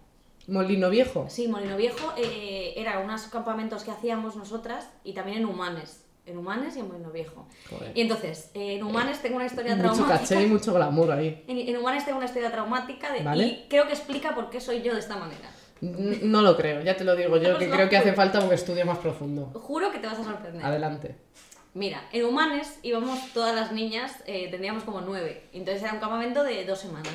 Molino Viejo. Sí, Molino Viejo eh, era unos campamentos que hacíamos nosotras y también en Humanes. En Humanes y en Molino Viejo. Joder. Y entonces, eh, en Humanes tengo una historia Mucho traumática. caché y mucho glamour ahí. En, en Humanes tengo una historia traumática de- Vale. y creo que explica por qué soy yo de esta manera. No lo creo, ya te lo digo yo, *laughs* que creo que hace falta un estudio más profundo. Juro que te vas a sorprender. Adelante. Mira, en Humanes íbamos todas las niñas, eh, tendríamos como nueve. Entonces era un campamento de dos semanas.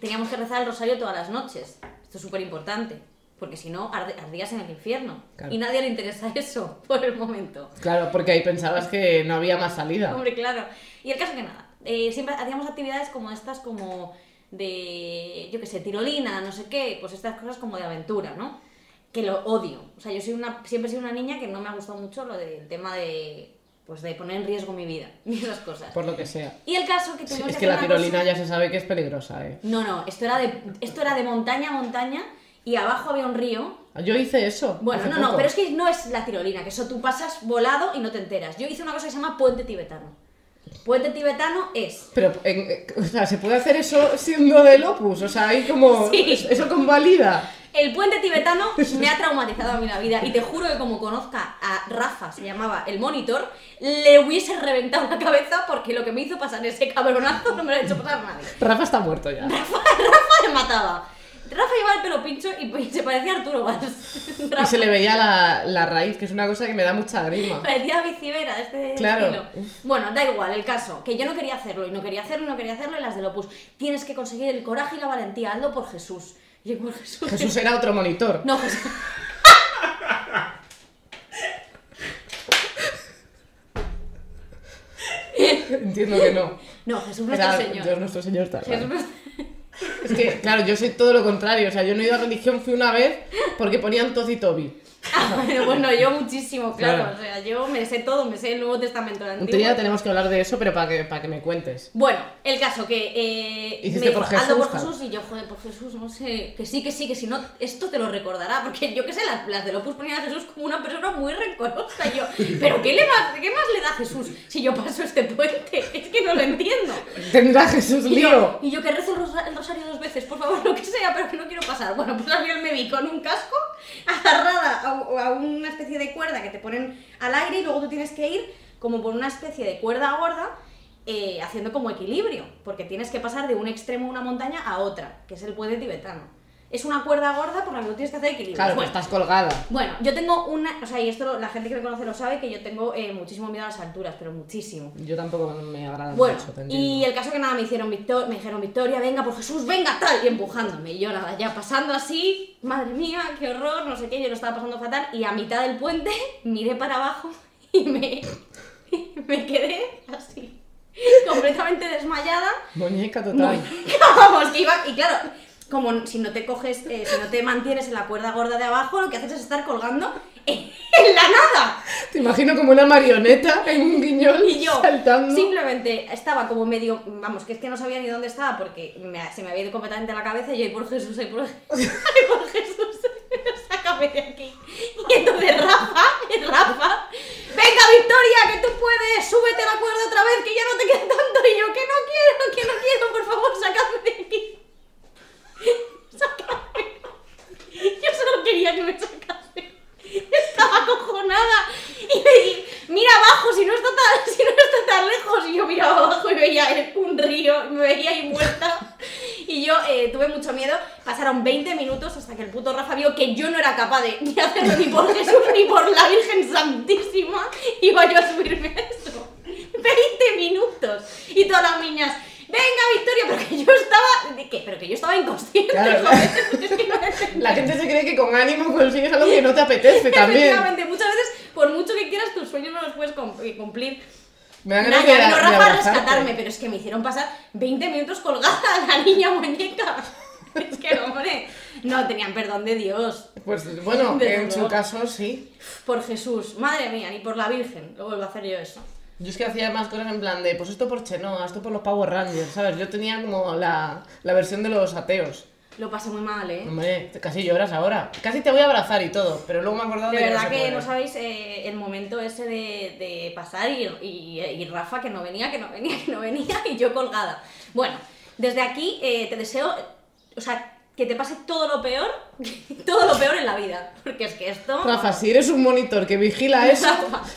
Teníamos que rezar el rosario todas las noches. Esto es súper importante. Porque si no, ardías en el infierno. Claro. Y nadie le interesa *laughs* eso por el momento. Claro, porque ahí pensabas que no había más salida. Hombre, claro. Y el caso que nada, eh, siempre hacíamos actividades como estas, como de, yo qué sé, tirolina, no sé qué, pues estas cosas como de aventura, ¿no? Que lo odio. O sea, yo soy una, siempre he sido una niña que no me ha gustado mucho lo del tema de, pues de poner en riesgo mi vida *laughs* y esas cosas. Por lo que sea. Y el caso que Sí, tuvimos es que que la tirolina cosa- ya se sabe que es peligrosa, ¿eh? No, no, esto era, de, esto era de montaña a montaña y abajo había un río Yo hice eso. bueno, no, no, poco. pero es que no es la tirolina, que eso tú pasas volado y no te enteras. Yo hice una cosa que se llama puente tibetano. Puente tibetano es. Pero, en- eh, o sea, ¿se puede hacer eso siendo del Opus? O sea, hay como... *laughs* Sí. Eso convalida. El puente tibetano *laughs* me ha traumatizado a mí la vida y te juro que como conozca a Rafa, se llamaba el monitor, le hubiese reventado la cabeza porque lo que me hizo pasar ese cabronazo no me lo ha hecho pasar nadie. Rafa está muerto ya. Rafa, *laughs* Rafa le mataba. Rafa llevaba el pelo pincho y se parecía a Arturo Valls. *laughs* Y se le veía la, la raíz, que es una cosa que me da mucha grima. *laughs* Parecía bicibera de este Claro. estilo. Bueno, da igual, el caso, que yo no quería hacerlo, y no quería hacerlo, y no quería hacerlo, y las del Opus. Tienes que conseguir el coraje y la valentía, hazlo por Jesús. Y por Jesús. Jesús era otro monitor. No, Jesús. *laughs* Entiendo que no. No, Jesús nuestro Señor. Dios nuestro Señor está Jesús Es que, claro, yo soy todo lo contrario. O sea, yo no he ido a religión, fui una vez porque ponían Toz y Toby. Ah, *laughs* bueno, bueno, yo muchísimo, claro. Claro. O sea, yo me sé todo, me sé el Nuevo Testamento, el Un Antiguo. día tenemos que hablar de eso, pero para que, para que me cuentes. Bueno, el caso que eh, Hiciste me dijo, por Jesús, por. Jesús y yo, joder, por Jesús, no sé, que sí, que sí, que si no, esto te lo recordará, porque yo qué sé, las, las de Opus ponían a Jesús como una persona muy rencorosa, y yo, *laughs* pero ¿qué, le va- ¿qué más le da a Jesús si yo paso este puente? Es que no lo entiendo. Tendrá Jesús Y lío. yo, y yo que rezo el rosa- el rosario dos veces, por favor, *laughs* lo que sea, pero que no quiero pasar. Bueno, pues al final me vi con un casco agarrada a, una especie de cuerda que te ponen al aire y luego tú tienes que ir como por una especie de cuerda gorda eh, haciendo como equilibrio, porque tienes que pasar de un extremo de una montaña a otra, que es el puente tibetano. Es una cuerda gorda por la que tú tienes que hacer equilibrio. Claro, Bueno, estás colgada. bueno, yo tengo una, o sea, y esto la gente que me conoce lo sabe, que yo tengo eh, muchísimo miedo a las alturas, pero muchísimo. Yo tampoco me agrada Bueno, mucho, te y el caso que nada, me hicieron Victor- me dijeron Victoria, venga por Jesús, venga tal, y empujándome. Y yo nada, ya pasando así, madre mía, qué horror, no sé qué, yo lo estaba pasando fatal. Y a mitad del puente *laughs* miré para abajo *laughs* y me, y me quedé así, *laughs* completamente desmayada. Muñeca total. Vamos, que iba, y claro, como si no te coges, eh, si no te mantienes en la cuerda gorda de abajo, lo que haces es estar colgando en, en la nada. Te imagino como una marioneta en un guiñol Y yo saltando. simplemente estaba como medio, vamos, que es que no sabía ni dónde estaba porque me- se me había ido completamente la cabeza y yo, ay por Jesús, ay por, *laughs* *laughs* ay por Jesús, sácame de aquí. Y entonces Rafa, Rafa, venga Victoria, que tú puedes, súbete la cuerda otra vez, que ya no te queda tanto. Y yo, que no quiero, que no quiero, por favor, sacadme de aquí. Sacadme. Yo solo quería que me sacase. Estaba acojonada. Y me di, mira abajo, si no está tan, si no está tan lejos. Y yo miraba abajo y veía un río, me veía ahí muerta. Y yo eh, tuve mucho miedo. Pasaron 20 minutos hasta que el puto Rafa vio que yo no era capaz de ni hacerlo ni por Jesús ni por la Virgen Santísima. Iba yo a subirme a eso. 20 minutos. Y todas las niñas, venga Victoria, pero que *laughs* yo estaba. ¿de qué? Pero que yo estaba inconsciente. Claro, joder. Es que no entendía. La gente se cree que con ánimo consigues algo que no te apetece *laughs* también. Efectivamente, muchas veces, por mucho que quieras, tus sueños no los puedes eh, cumplir. Me dan Nada, ganas de, vino de a rescatarme, pero es que me hicieron pasar 20 minutos colgada la niña muñeca. *laughs* Es que, hombre, no tenían perdón de Dios. Pues bueno, en su caso sí. Por Jesús, madre mía, ni por la Virgen. Lo vuelvo a hacer yo eso. Yo es que hacía más cosas en plan de, pues esto por Chenoa, esto por los Power Rangers, ¿sabes? Yo tenía como la, la versión de los ateos. Lo pasé muy mal, ¿eh? Hombre, casi lloras ahora. Casi te voy a abrazar y todo, pero luego me he acordado De de, verdad no se que no sabéis eh, el momento ese de, de pasar y, y- y Rafa que no venía, que no venía, que no venía *laughs* y yo colgada. Bueno, desde aquí eh, te deseo, o sea, que te pase todo lo peor, *laughs* todo lo peor en la vida. Porque es que esto... Rafa, si eres un monitor que vigila *laughs* eso,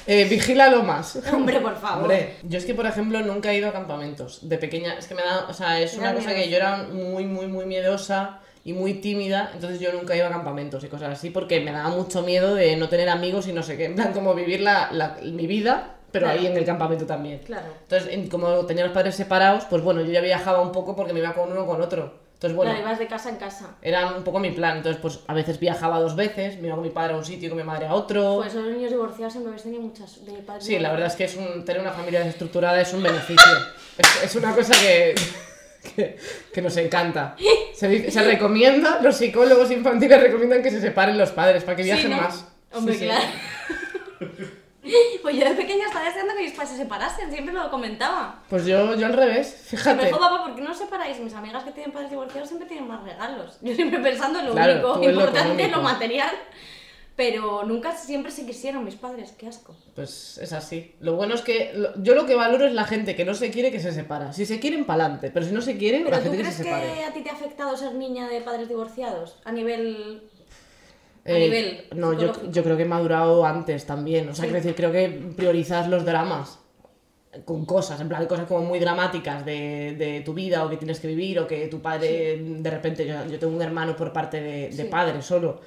eh, vigílalo más. *laughs* Hombre, por favor. Hombre, yo es que, por ejemplo, nunca he ido a campamentos. De pequeña, es que me da, o sea, es Me una cosa miedo. que yo era muy, muy, muy miedosa y muy tímida, entonces yo nunca iba a campamentos y cosas así porque me daba mucho miedo de no tener amigos y no sé qué, en plan como vivir la, la- mi vida, pero Claro. ahí en el campamento también. Claro. Entonces, en- como tenía los padres separados, pues bueno, yo ya viajaba un poco porque me iba con uno o con otro. Entonces, bueno, Claro, ibas de casa en casa. era un poco mi plan. Entonces, pues a veces viajaba dos veces, me iba con mi padre a un sitio y con mi madre a otro. Pues los niños divorciados siempre habéis tenido muchas de padres. Sí, la verdad es que es un, tener una familia desestructurada es un beneficio. es, es una cosa que, que, que nos encanta. Se, recomienda, los psicólogos infantiles recomiendan que se separen los padres para que Sí, viajen ¿no? más. Hombre, Sí, sí. *laughs* *laughs* Pues yo de pequeña estaba deseando que mis padres se separasen, siempre lo comentaba. Pues yo, yo al revés, Me fíjate. dijo, papá, ¿por qué no os separáis? Mis amigas que tienen padres divorciados siempre tienen más regalos. *laughs* Yo siempre pensando en lo Claro, único tú lo importante, económico. lo material. Pero nunca siempre se quisieron mis padres, qué asco. Pues es así. Lo bueno es que lo- yo lo que valoro es la gente que no se quiere que se separa. Si se quieren, pa'lante. Pero si no se quieren, ¿Pero la tú gente que crees se que, separe. a ti te ha afectado ser niña de padres divorciados? A nivel... a Eh, nivel no, yo, yo creo que he madurado antes también. O sea, Sí. quiero decir, creo que priorizas los dramas con cosas, en plan, cosas como muy dramáticas de, de tu vida o que tienes que vivir o que tu padre, de repente, yo, yo tengo un hermano por parte de, de Sí. padre solo.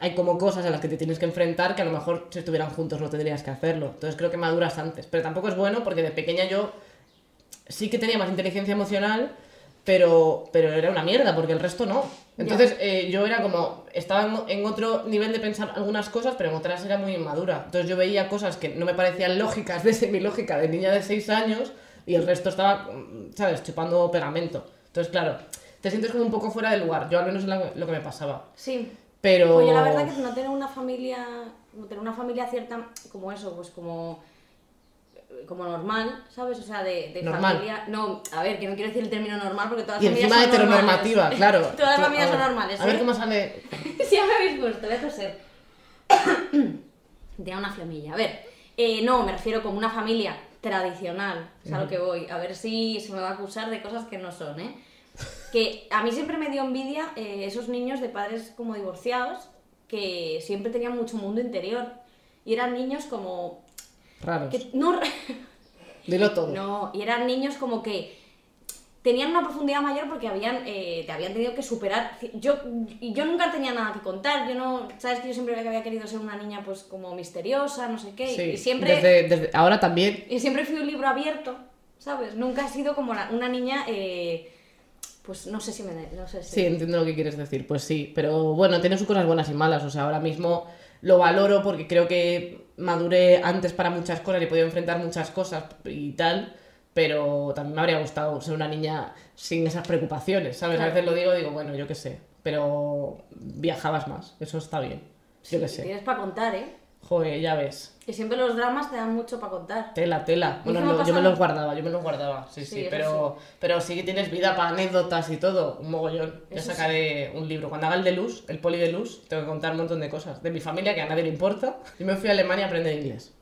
Hay como cosas a las que te tienes que enfrentar que a lo mejor si estuvieran juntos no tendrías que hacerlo. Entonces creo que maduras antes. Pero tampoco es bueno porque de pequeña yo sí que tenía más inteligencia emocional, pero, pero era una mierda, porque el resto no. Entonces eh, yo era como, estaba en, en otro nivel de pensar algunas cosas, pero en otras era muy inmadura. Entonces yo veía cosas que no me parecían lógicas desde *laughs* mi lógica de niña de 6 años y el resto estaba, mm, ¿sabes?, chupando pegamento. Entonces, claro, te sientes como un poco fuera de lugar. Yo al menos es lo que me pasaba. Sí. Pero... Pues yo la verdad que no tener una familia, no tener una familia cierta, como eso, pues como como normal, ¿sabes? O sea, de, de Normal. familia... No, a ver, que no quiero decir el término normal porque todas Y las familias encima son heteronormativa, normales. claro. *laughs* Todas las familias son normales, A ver ¿eh? cómo sale... Sí, *laughs* ya me habéis puesto, a toser. Tenía una flemilla. A ver, eh, no, me refiero como una familia tradicional, es a lo que voy. A ver si se me va a acusar de cosas que no son, ¿eh? Que a mí siempre me dio envidia eh, esos niños de padres como divorciados que siempre tenían mucho mundo interior. Y eran niños como... Raros. Que no, *laughs* Dilo todo. no, y eran niños como que tenían una profundidad mayor porque habían, eh, te habían tenido que superar. Yo, yo nunca tenía nada que contar. Yo no, sabes que yo siempre había querido ser una niña pues como misteriosa, no sé qué. Sí, y siempre desde, desde ahora también. y siempre fui un libro abierto, ¿sabes? Nunca he sido como la- una niña, eh, pues no sé si me, no sé si. Sí, entiendo lo que quieres decir, pues sí, pero bueno, tiene sus cosas buenas y malas, o sea, ahora mismo lo valoro porque creo que maduré antes para muchas cosas y he podido enfrentar muchas cosas y tal, pero también me habría gustado ser una niña sin esas preocupaciones, ¿sabes? A veces lo digo, digo, bueno, yo qué sé, pero viajabas más, eso está bien, yo qué sé. Tienes para contar, ¿eh? Joder, ya ves. Que siempre los dramas te dan mucho para contar. Tela, tela. Bueno, no, yo me los guardaba, yo me los guardaba, sí, Sí, sí, eso pero, pero sí que tienes vida para anécdotas y todo, un mogollón. Ya Eso sacaré un libro. Cuando haga el de luz, el poli de luz, tengo que contar un montón de cosas. De mi familia, que a nadie le importa. Yo me fui a Alemania a aprender inglés.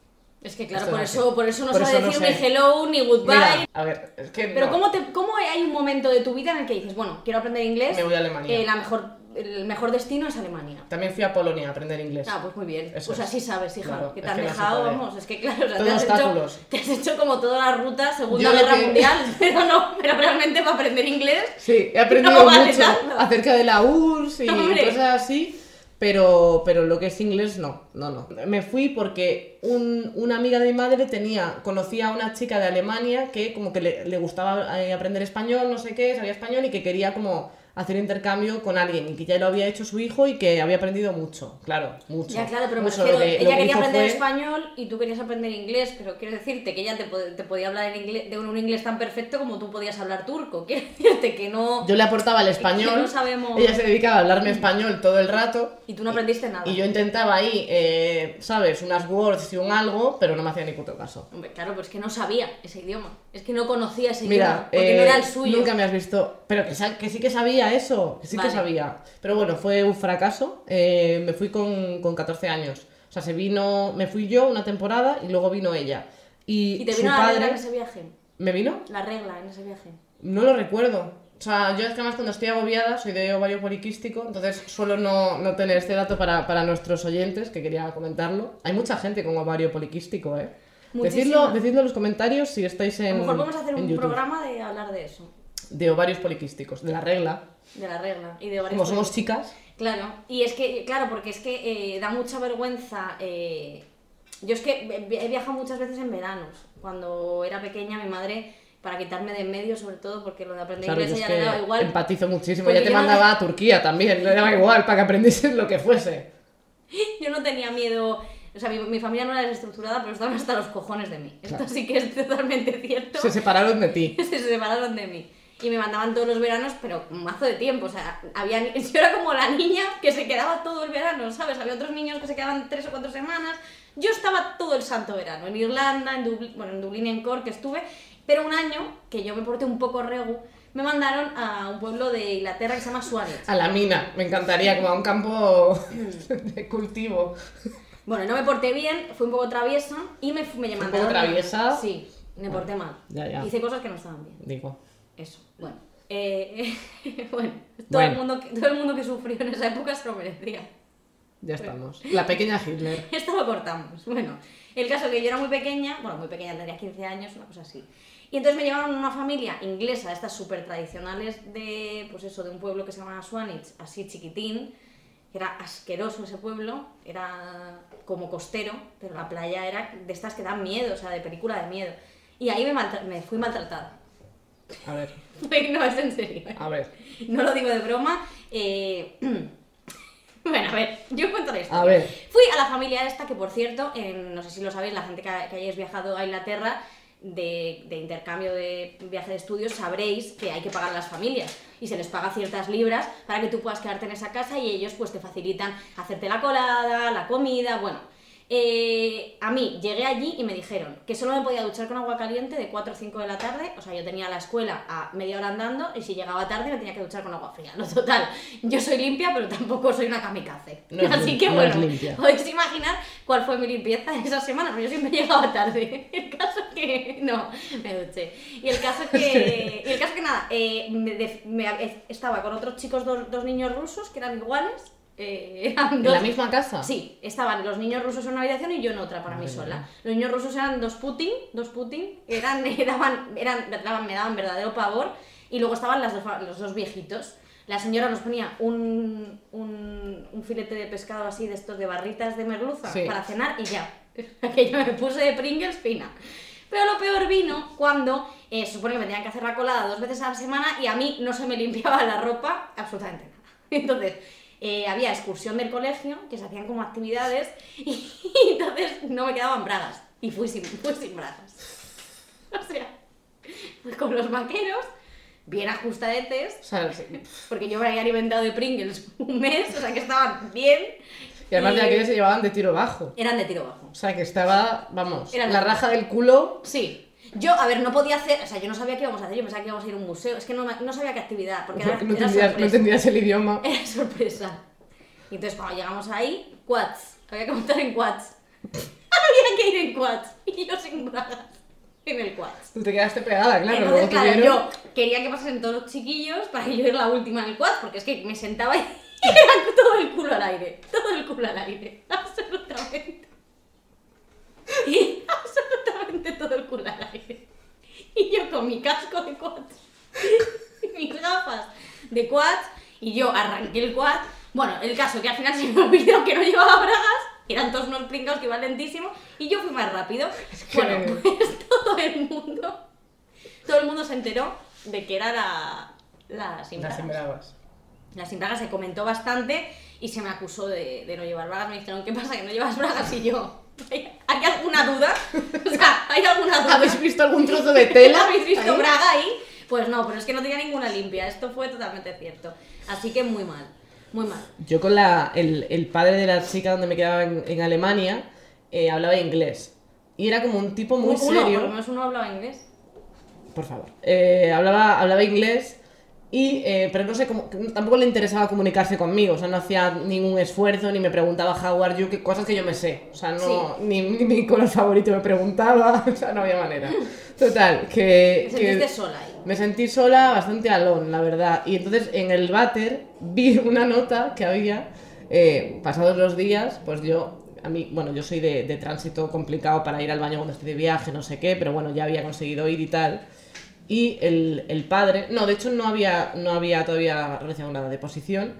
Es que claro, Esto por es eso, por eso no Por sabe eso no decir ni hello, ni goodbye. Mira, a ver, es que Pero no. ¿cómo, te, ¿cómo hay un momento de tu vida en el que dices, bueno, quiero aprender inglés? Me voy a Alemania. eh, la mejor, el mejor destino es Alemania. También fui a Polonia a aprender inglés. Ah, pues muy bien. Eso pues es. así sabes, hija. Claro, que te han dejado, vamos, es que claro, o sea, te, has hecho, te has hecho como toda la ruta Segunda Yo Guerra que- Mundial, *laughs* pero no, pero realmente para aprender inglés. Sí, he aprendido No vale mucho tanto. acerca de la URSS y Hombre. cosas así, pero, pero lo que es inglés no, no, no. Me fui porque un- una amiga de mi madre tenía, conocía a una chica de Alemania que como que le, le gustaba eh, aprender español, no sé qué, sabía español y que quería como hacer intercambio con alguien y que ya lo había hecho su hijo y que había aprendido mucho, claro, mucho. Ya, claro, pero me mucho. refiero, Lo que- ella que quería aprender fue- español y tú querías aprender inglés, pero quiero decirte que ella te, te podía hablar en inglés, de un, un inglés tan perfecto como tú podías hablar turco. *laughs* Quiero decirte que no... Yo le aportaba el español, no sabemos... ella se dedicaba a hablarme español todo el rato Y tú no aprendiste nada. Y yo intentaba ahí, eh, ¿sabes? Unas words y un algo, pero no me hacía ni puto caso. Hombre, claro, pues es que no sabía ese idioma. Es que no conocía ese Mira, idioma, porque eh, no era el suyo. nunca me has visto. Pero que, que sí que sabía eso, sí Vale. que sabía. Pero bueno, fue un fracaso. eh, me fui con, con 14 años. O sea, se vino, me fui yo una temporada y luego vino ella. Y, ¿Y te su vino la regla en ese viaje? ¿Me vino? La regla en ese viaje. No lo recuerdo. O sea, yo es que además cuando estoy agobiada soy de ovario poliquístico, entonces suelo no, no tener este dato para, para nuestros oyentes, que quería comentarlo. Hay mucha gente con ovario poliquístico, ¿eh? Decidlo, decidlo en los comentarios si estáis A en lo mejor podemos hacer un YouTube. programa de hablar de eso, De ovarios poliquísticos, de la regla. de la regla y de Como somos chicas, Claro, y es que, claro, porque es que eh, da mucha vergüenza. eh, Yo es que he viajado muchas veces en veranos. Cuando era pequeña, mi madre, para quitarme de en medio, sobre todo porque lo de aprender claro, inglés es a ella le daba igual. empatizo muchísimo. Ya te yo no- mandaba *laughs* a Turquía también, le daba igual para que aprendieses lo que fuese. Yo no tenía miedo. O sea, mi, mi familia no era desestructurada, pero estaban hasta los cojones de mí. Esto sí que es totalmente cierto. Se separaron de ti. *laughs* se separaron de mí. Y me mandaban todos los veranos, pero un mazo de tiempo. O sea, había, *laughs* yo era como la niña que se quedaba todo el verano, ¿sabes? Había otros niños que se quedaban tres o cuatro semanas. Yo estaba todo el santo verano. En Irlanda, en Dublín, bueno, en Dublín y en Cork estuve. Pero un año, que yo me porté un poco regu, me mandaron a un pueblo de Inglaterra que se llama Swanage. A la mina, me encantaría, como a un campo *laughs* de cultivo. Bueno, no me porté bien, fui un poco traviesa y me, me ¿Un mandaron... poco traviesa? Sí, me porté mal. Ya, ya. Hice cosas que no estaban bien. Digo. Eso, bueno. Eh, *laughs* bueno, todo, Bueno. El mundo, que- todo el mundo que sufrió en esa época se lo merecía. Ya estamos. La pequeña Hitler. *laughs* Esto lo cortamos. Bueno, el caso que yo era muy pequeña, bueno, muy pequeña, tendría 15 años, una cosa así. Y entonces me llevaron a una familia inglesa, estas súper tradicionales de, pues eso, de un pueblo que se llama Swanage, así chiquitín, que era asqueroso ese pueblo, era como costero, pero la playa era de estas que dan miedo, o sea, de película de miedo. Y ahí me, me fui maltratada. A ver, *laughs* no, es en serio. a ver. No lo digo de broma. eh, *clears throat* Bueno, a ver, yo cuento historia. A ver. Fui a la familia esta, que por cierto, en- no sé si lo sabéis, la gente que, que hayáis viajado a Inglaterra de, de intercambio de viaje de estudios, sabréis que hay que pagar a las familias y se les paga ciertas libras para que tú puedas quedarte en esa casa y ellos pues te facilitan hacerte la colada, la comida, bueno. Eh, a mí llegué allí y me dijeron que solo me podía duchar con agua caliente de 4 o 5 de la tarde, o sea, yo tenía la escuela a media hora andando y si llegaba tarde me tenía que duchar con agua fría. No, total, yo soy limpia, pero tampoco soy una kamikaze. No Así que no bueno, *laughs* podéis imaginar cuál fue mi limpieza esa semana, pero yo siempre *laughs* llegaba tarde. El caso que. No, me duché. Y el caso que. Y el caso que nada, eh, me me- estaba con otros chicos, dos, dos niños rusos que eran iguales. Eh, *laughs* ¿En dos- la misma casa? Sí, estaban los niños rusos en una habitación y yo en otra para mí Madre sola. Los niños rusos eran dos Putin, dos Putin, eran, *laughs* me daban, eran, daban, me daban verdadero pavor. Y luego estaban las dos, los dos viejitos. La señora nos ponía un, un, un filete de pescado así de estos de barritas de merluza Sí. para cenar y ya. *laughs* Que yo me puse de Pringles fina. Pero lo peor vino cuando eh, se supone que me tenían que hacer la colada dos veces a la semana y a mí no se me limpiaba la ropa absolutamente nada. Entonces, eh, había excursión del colegio, que se hacían como actividades, *laughs* y, entonces no me quedaban bragas. Y fui sin, fui sin bragas. *laughs* O sea, fui con los vaqueros, bien ajustadetes, O sea, sí. *laughs* porque yo me había alimentado de Pringles un mes, o sea que estaban bien. Y además de y aquellos se llevaban de tiro bajo. Eran de tiro bajo. O sea, que estaba, vamos, Era la la- raja del culo. Sí. Yo, a ver, no podía hacer, o sea, yo no sabía qué íbamos a hacer, yo pensaba que íbamos a ir a un museo, es que no, no sabía qué actividad, porque era, no era entendías, no entendías el idioma. *laughs* Era sorpresa. Y entonces cuando llegamos ahí, quads, había que montar en quads. *laughs* tenía que ir en quads y yo sin bragas en el quads. Tú te quedaste pegada, claro. Entonces, claro, tuvieron- yo quería que pasasen todos los chiquillos para que yo era la última en el quad, porque es que me sentaba y *laughs* era todo el culo al aire, todo el culo al aire, absolutamente. *laughs* Y absolutamente todo el culo al aire. Y yo con mi casco de quad, y *laughs* mis gafas de quad, y yo arranqué el quad. Bueno, el caso que al final se me olvidó que no llevaba bragas, eran todos unos pringados que iban lentísimo, y yo fui más rápido. que- Bueno, pues *laughs* todo el mundo, todo el mundo se enteró de que era la, la sin Las bragas. embravas. La sin bragas se comentó bastante y se me acusó de, de no llevar bragas. Me dijeron, ¿qué pasa que no llevas bragas? Y yo, *laughs* ¿hay alguna duda? O sea, ¿hay alguna duda? ¿Habéis visto algún trozo de tela? *laughs* ¿Habéis visto ahí? braga ahí? Pues no, pero es que no tenía ninguna limpia. Esto fue totalmente cierto. Así que muy mal, muy mal. Yo con la, el, el padre de la chica donde me quedaba en, en Alemania eh, hablaba inglés. Y era como un tipo muy uno, por lo serio. menos uno hablaba inglés. Por favor. Eh, hablaba, hablaba inglés. Y, eh, pero no sé cómo, tampoco le interesaba comunicarse conmigo, o sea, no hacía ningún esfuerzo, ni me preguntaba how are you, que cosas que yo me sé, o sea, no, Sí. ni, ni mi color favorito me preguntaba, *laughs* o sea, no había manera. Total, que... Que- sentiste sola ahí. me sentí sola, bastante alone, la verdad. Y entonces en el váter vi *laughs* una nota que había, eh, pasados los días, pues yo, a mí, bueno, yo soy de, de tránsito complicado para ir al baño cuando estoy de viaje, no sé qué, pero bueno, ya había conseguido ir y tal. Y el, el padre, no, de hecho no había, no había todavía realizado nada de posición.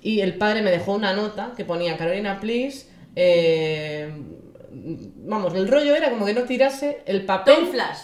Y el padre me dejó una nota que ponía Carolina, please. eh, vamos, el rollo era como que no tirase el papel. Tom Flash.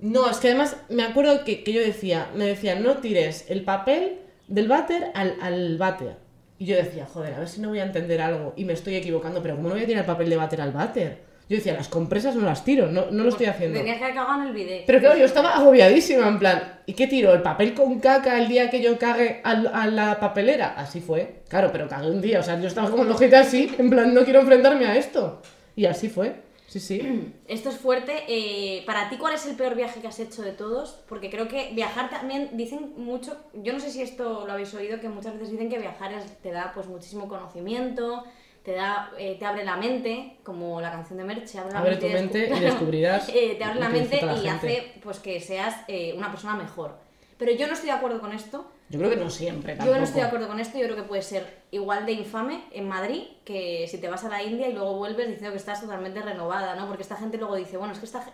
No, es que además me acuerdo que, que yo decía, me decía, no tires el papel del váter al, al váter. Y yo decía, joder, a ver si no voy a entender algo y me estoy equivocando, pero ¿cómo no voy a tirar el papel de váter al váter? Yo decía, las compresas no las tiro, no, no lo estoy haciendo. Tenías que cagado en el video. Pero claro, yo estaba agobiadísima, en plan, ¿y qué tiro? ¿El papel con caca el día que yo cague al- a la papelera? Así fue. Claro, pero cagué un día, o sea, yo estaba como ojita así, en plan, no quiero enfrentarme a esto. Y así fue. Sí, sí. *clears throat* Esto es fuerte. Eh, para ti, ¿cuál es el peor viaje que has hecho de todos? Porque creo que viajar también, dicen mucho, yo no sé si esto lo habéis oído, que muchas veces dicen que viajar es- te da pues muchísimo conocimiento, te da, eh, te abre la mente, como la canción de Merche, abre la Abre mente tu y mente descu- y descubrirás *laughs* Eh, te abre la mente la y gente. hace pues que seas eh, una persona mejor. Pero yo no estoy de acuerdo con esto. Yo creo que no siempre, Yo no estoy de acuerdo con esto, yo creo que puede ser igual de infame en Madrid que si te vas a la India y luego vuelves diciendo que estás totalmente renovada, ¿no? Porque esta gente luego dice, bueno, es que esta ge-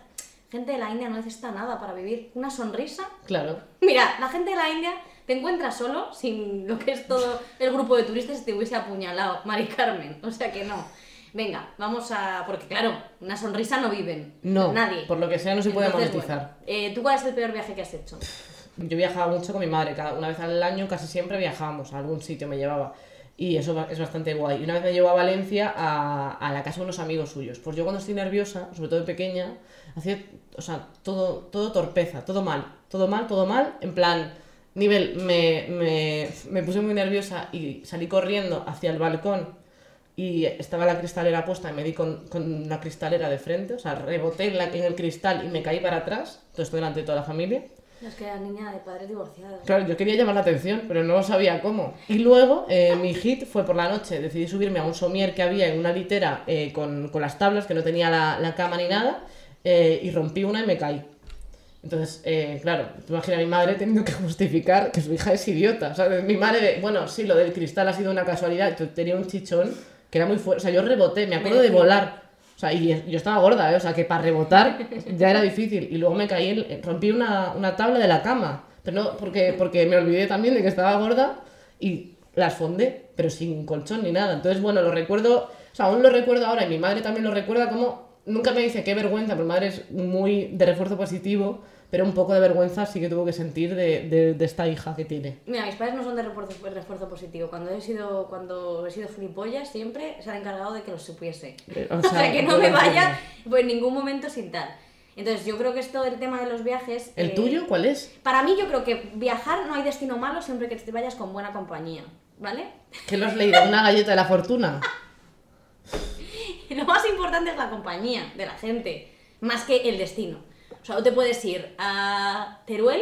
gente de la India no necesita nada para vivir. Una sonrisa. Claro. Mira, la gente de la India te encuentras solo sin lo que es todo el grupo de turistas y te hubiese apuñalado, Mari Carmen. O sea que no. Venga, vamos a... Porque claro, una sonrisa no viven. No, Nadie. por lo que sea no se puede Entonces, monetizar. bueno, eh, ¿Tú cuál es el peor viaje que has hecho? Yo viajaba mucho con mi madre, cada una vez al año casi siempre viajábamos, a algún sitio me llevaba. Y eso es bastante guay. Y una vez me llevó a Valencia a, a la casa de unos amigos suyos. Pues yo cuando estoy nerviosa, sobre todo de pequeña, hacía, o sea, todo, todo torpeza, todo mal, todo mal, todo mal. En plan, nivel, me, me, me puse muy nerviosa y salí corriendo hacia el balcón y estaba la cristalera puesta y me di con, con la cristalera de frente, o sea, reboté en, la- en el cristal y me caí para atrás, todo esto delante de toda la familia. Es que era niña de padres divorciados. Claro, yo quería llamar la atención, pero no sabía cómo. Y luego, eh, mi hit fue por la noche, decidí subirme a un somier que había en una litera eh, con, con las tablas, que no tenía la, la cama ni nada, eh, y rompí una y me caí. Entonces, eh, claro, tú imagina a mi madre teniendo que justificar que su hija es idiota. O sea, mi madre, bueno, sí, lo del cristal ha sido una casualidad, yo tenía un chichón que era muy fuerte, o sea, yo reboté, me acuerdo de volar. O sea, y yo estaba gorda, ¿eh? O sea, que para rebotar ya era difícil. Y luego me caí, en- rompí una, una tabla de la cama. Pero no, porque, porque me olvidé también de que estaba gorda y las fondé, pero sin colchón ni nada. Entonces, bueno, lo recuerdo, o sea, aún lo recuerdo ahora y mi madre también lo recuerda como, nunca me dice qué vergüenza, pero mi madre es muy de refuerzo positivo, pero un poco de vergüenza sí que tuvo que sentir de, de, de esta hija que tiene. Mira, mis padres no son de refuerzo, refuerzo positivo. Cuando he sido cuando he sido gilipollas, siempre se han encargado de que lo supiese. Eh, O *laughs* sea, que no me vaya pues, en ningún momento sin tal. Entonces, yo creo que esto del tema de los viajes. ¿El eh, tuyo cuál es? Para mí, yo creo que viajar no hay destino malo siempre que te vayas con buena compañía. ¿Vale? ¿Qué lo has leído? ¿Una galleta de la fortuna? *laughs* Lo más importante es la compañía de la gente, más que el destino. O sea, tú te puedes ir a Teruel,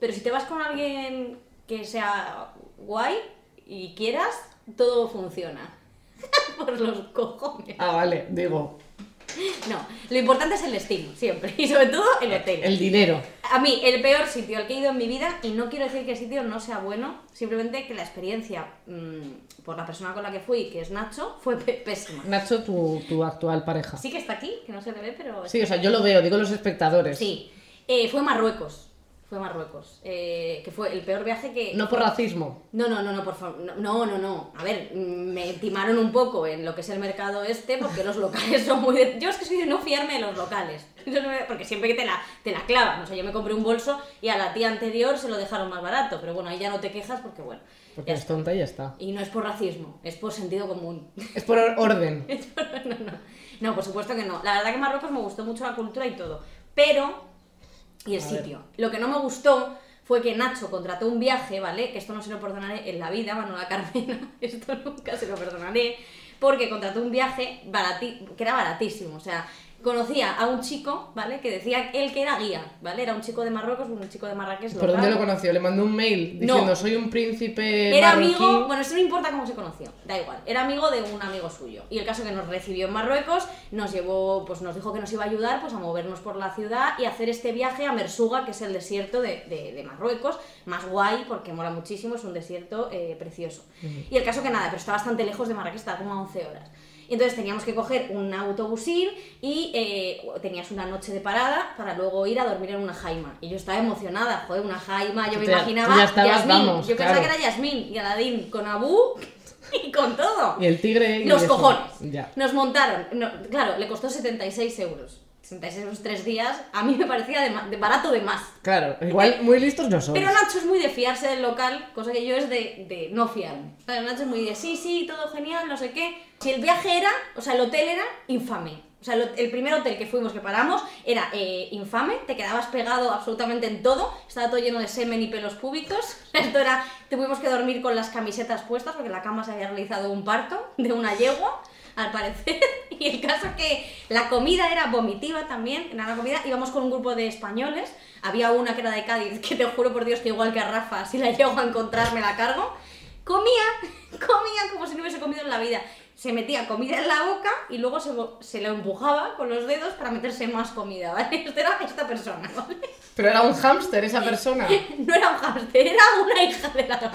pero si te vas con alguien que sea guay y quieras, todo funciona. *laughs* Por los cojones. Ah, vale, digo. *laughs* No, lo importante es el destino, siempre. Y sobre todo el hotel. El dinero. A mí, el peor sitio al que he ido en mi vida, y no quiero decir que el sitio no sea bueno, simplemente que la experiencia mm, por la persona con la que fui, que es Nacho, fue pésima. Nacho, tu, tu actual pareja. Sí que está aquí, que no se le ve, pero... Sí, o sea, yo lo veo, digo los espectadores. Sí. Eh, fue Marruecos. Fue Marruecos. Eh, que fue el peor viaje que... No por racismo. No, no, no, no, por favor. No, no, no. A ver, mm, me timaron un poco en lo que es el mercado este, porque los locales son muy... de- Yo es que soy de no fiarme de los locales. *laughs* Porque siempre que te la, te la clavan. O sea, yo me compré un bolso y a la tía anterior se lo dejaron más barato. Pero bueno, ahí ya no te quejas porque, bueno... Porque es tonta y ya está. Y no es por racismo, es por sentido común. *laughs* Es por or- orden. *laughs* no, no. No, por supuesto que no. La verdad que Marruecos me gustó mucho la cultura y todo. Pero. Y el A ver. sitio. Lo que no me gustó fue que Nacho contrató un viaje, ¿vale? Que esto no se lo perdonaré en la vida, Manuela Carmena. *laughs* Esto nunca se lo perdonaré. Porque contrató un viaje barati- que era baratísimo. O sea, conocía a un chico, ¿vale? Que decía él que era guía, ¿vale? Era un chico de Marruecos, un chico de Marrakech. ¿Por dónde lo conoció? Le mandó un mail No. diciendo soy un príncipe Era marroquí. amigo, bueno, eso no importa cómo se conoció, da igual. Era amigo de un amigo suyo. Y el caso que nos recibió en Marruecos, nos llevó, pues nos dijo que nos iba a ayudar pues a movernos por la ciudad y hacer este viaje a Mersuga, que es el desierto de, de- de Marruecos, más guay porque mola muchísimo, es un desierto eh, precioso. Y el caso que nada, pero está bastante lejos de Marrakech, está como a 11 horas. Entonces teníamos que coger un autobusín y eh, tenías una noche de parada para luego ir a dormir en una jaima. Y yo estaba emocionada, joder, una jaima, yo me imaginaba ya estabas, Yasmín. vamos, yo pensaba que era Yasmín y Aladín con Abu *laughs* y con todo. Y el tigre y Los eso. cojones. Ya. Nos montaron. no, claro, le costó 76 euros. 76 euros tres días. A mí me parecía de, de barato de más. Claro, igual muy listos no son. Pero Nacho es muy de fiarse del local, cosa que yo es de, de no fiarme. O sea, Nacho es muy de sí, sí, todo genial, no sé qué. Si el viaje era, o sea, el hotel era infame. O sea, el, primer hotel que fuimos, que paramos, era eh, infame, te quedabas pegado absolutamente en todo, estaba todo lleno de semen y pelos públicos. *laughs* Esto era, tuvimos que dormir con las camisetas puestas porque la cama se había realizado un parto de una yegua, al parecer. *laughs* Y el caso es que la comida era vomitiva también, era una comida, íbamos con un grupo de españoles, había una que era de Cádiz, que te juro por Dios que igual que a Rafa, si la *laughs* llego a encontrar me la cargo, comía, *laughs* comía como si no hubiese comido en la vida. Se metía comida en la boca y luego se, se lo empujaba con los dedos para meterse más comida, ¿vale? Esto era esta persona, ¿vale? Pero era un hámster esa persona. No era un hámster, era una hija de la.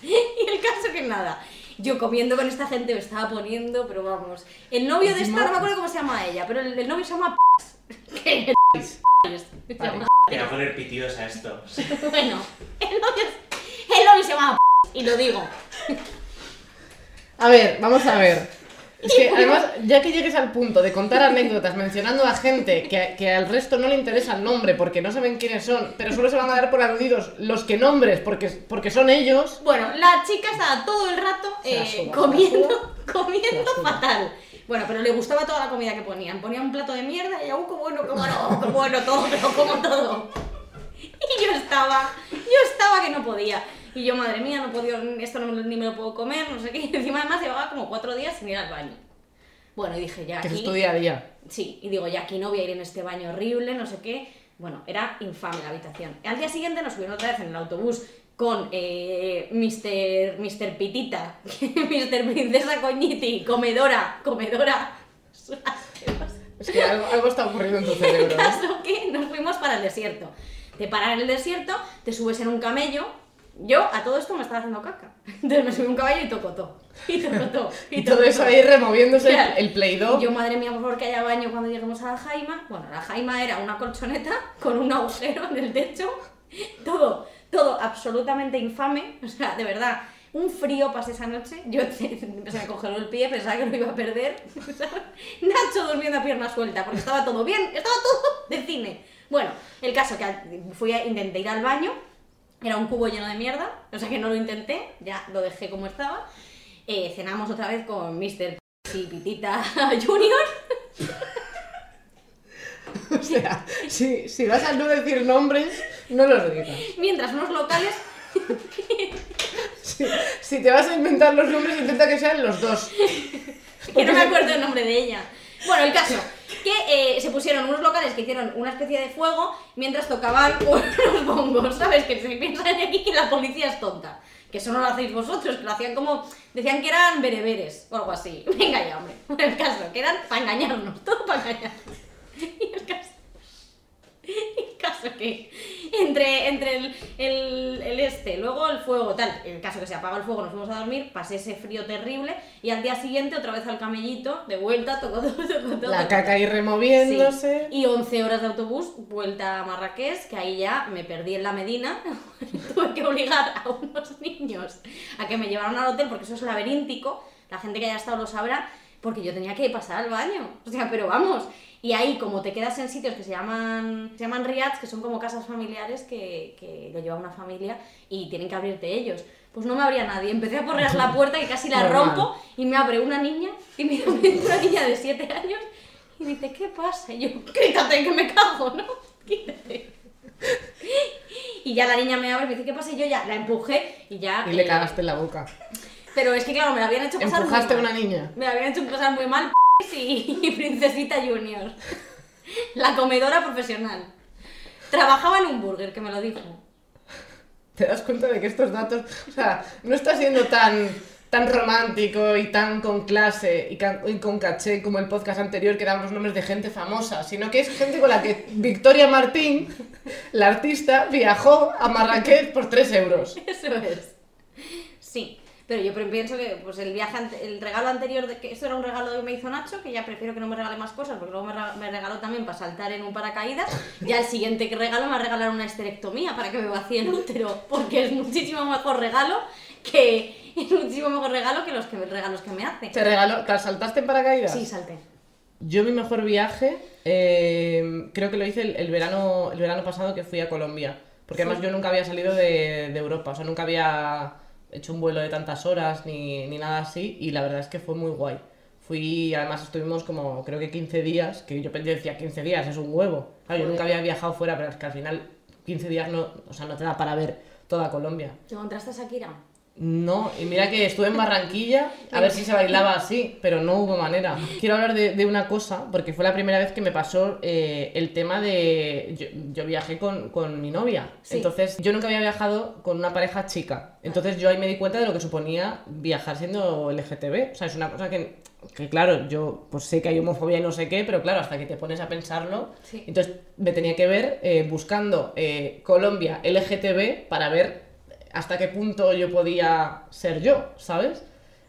Y el caso que nada, yo comiendo con esta gente me estaba poniendo, pero vamos. El novio de esta, no me acuerdo cómo se llama ella, pero el, el novio se llama ¿Qué? Llama Voy a poner pitidos a esto. *laughs* Bueno, el novio, el novio se llama y lo digo. A ver, vamos a ver. Es que *laughs* además, ya que llegues al punto de contar anécdotas mencionando a gente que, que al resto no le interesa el nombre porque no saben quiénes son, pero solo se van a dar por aludidos los que nombres porque, porque son ellos, Bueno, la chica estaba todo el rato eh, comiendo, *laughs* comiendo fatal. Bueno, pero le gustaba toda la comida que ponían. Ponía un plato de mierda y aún como bueno, como no, como bueno todo, pero como todo. *laughs* Y yo estaba, yo estaba que no podía. Y yo, madre mía, no podía, esto no, ni me lo puedo comer, no sé qué. *laughs* Y encima además llevaba como cuatro días sin ir al baño. Bueno, y dije, ya que es tu día a día. Sí, y digo, ya aquí no voy a ir en este baño horrible, no sé qué. Bueno, era infame la habitación. Al día siguiente nos subieron otra vez en el autobús con eh, Mr. Mr. Pitita, *laughs* Mr. Princesa Coñiti, comedora, comedora. Es que algo, algo está ocurriendo en tu *laughs* cerebro. El ¿eh? caso que nos fuimos para el desierto. Te paran en el desierto, te subes en un camello. Yo a todo esto me estaba haciendo caca. Entonces me subí a un caballo y tocotó. Y tocotó. Y *laughs* todo eso ahí removiéndose Claro. el, el Play-Doh. Y yo, madre mía, por favor, que haya baño cuando lleguemos a la Jaima. Bueno, la Jaima era una colchoneta con un agujero en el techo. Todo, todo absolutamente infame. O sea, de verdad, un frío pasé esa noche. Yo *laughs* se me congeló el pie, pensaba que lo iba a perder. Nacho durmiendo a pierna suelta, porque estaba todo bien, estaba todo de cine. Bueno, el caso que fui a, intenté ir al baño. Era un cubo lleno de mierda, o sea que no lo intenté, ya lo dejé como estaba. Eh, cenamos otra vez con Mr. y Pitita Junior. *laughs* O sea, si, si vas a no decir nombres, no los digas. Mientras unos locales. Si, si te vas a inventar los nombres, intenta que sean los dos. *laughs* que no me acuerdo el nombre de ella. Bueno, el caso, que eh, se pusieron unos locales que hicieron una especie de fuego mientras tocaban *laughs* unos bongos, ¿sabes? Que se piensa de aquí que la policía es tonta. Que eso no lo hacéis vosotros, que lo hacían como. Decían que eran bereberes o algo así. *laughs* Venga ya, hombre. Por *laughs* el caso, que eran para engañarnos, todo para engañarnos. Y el caso. *laughs* El caso que entre, entre el, el, el este, luego el fuego, tal, en el caso que se apaga el fuego, nos fuimos a dormir, pasé ese frío terrible y al día siguiente otra vez al camellito, de vuelta, *laughs* tocó todo, tocó todo. La caca ahí Sí. removiéndose. Y 11 horas de autobús, vuelta a Marrakech, que ahí ya me perdí en la Medina. *laughs* Tuve que obligar a unos niños a que me llevaran al hotel, porque eso es laberíntico. La gente que haya estado lo sabrá, porque yo tenía que pasar al baño. O sea, pero vamos. Y ahí, como te quedas en sitios que se llaman, se llaman riads, que son como casas familiares que, que lo lleva una familia y tienen que abrirte ellos. Pues no me abría nadie. Empecé a porrear la puerta y casi la *laughs* Normal. rompo y me abre una niña y me *laughs* abre una niña de 7 años y dice, ¿qué pasa? Y yo, *laughs* quítate que me cago, ¿no? Quítate. Y ya la niña me abre y me dice, ¿qué pasa? Y yo ya la empujé y ya... Y le eh, cagaste en la boca. Pero es que claro, me la habían hecho pasar Empujaste a muy una mal. niña. Me la habían hecho pasar muy mal y, *laughs* Princesita Junior. La comedora profesional. Trabajaba en un burger, que me lo dijo. Te das cuenta de que estos datos, o sea, no está siendo tan, tan romántico y tan con clase y con caché como el podcast anterior que damos nombres de gente famosa, sino que es gente con la que Victoria Martín, la artista, viajó a Marrakech por 3 euros. *laughs* Eso es. Sí. Pero yo pienso que pues el viaje, el regalo anterior, de que esto era un regalo que me hizo Nacho, que ya prefiero que no me regale más cosas, porque luego me, regaló también para saltar en un paracaídas. Ya el siguiente que regalo me va a regalar una esterectomía para que me vacíe el útero, porque es muchísimo mejor regalo que es muchísimo mejor regalo que los que regalos que me hace. ¿Te regaló? ¿Te saltaste en paracaídas? Sí, salté. Yo mi mejor viaje, eh, creo que lo hice el, el verano, el verano pasado que fui a Colombia. Porque además yo nunca había salido de, de Europa, o sea, nunca había hecho un vuelo de tantas horas ni, ni nada así y la verdad es que fue muy guay. Fui, además estuvimos como creo que 15 días, que yo pensé, decía 15 días, es un huevo. Claro, yo nunca había viajado fuera, pero es que al final 15 días no, o sea, no te da para ver toda Colombia. ¿Te encontraste a Shakira? No, y mira que estuve en Barranquilla a ver si se bailaba así, pero no hubo manera. Quiero hablar de, de una cosa, porque fue la primera vez que me pasó eh, el tema de... Yo, yo viajé con, con mi novia, Sí. entonces yo nunca había viajado con una pareja chica, entonces yo ahí me di cuenta de lo que suponía viajar siendo LGTB, o sea, es una cosa que, que claro, yo pues sé que hay homofobia y no sé qué, pero claro, hasta que te pones a pensarlo, Sí. entonces me tenía que ver eh, buscando eh, Colombia LGTB para ver hasta qué punto yo podía ser yo, ¿sabes?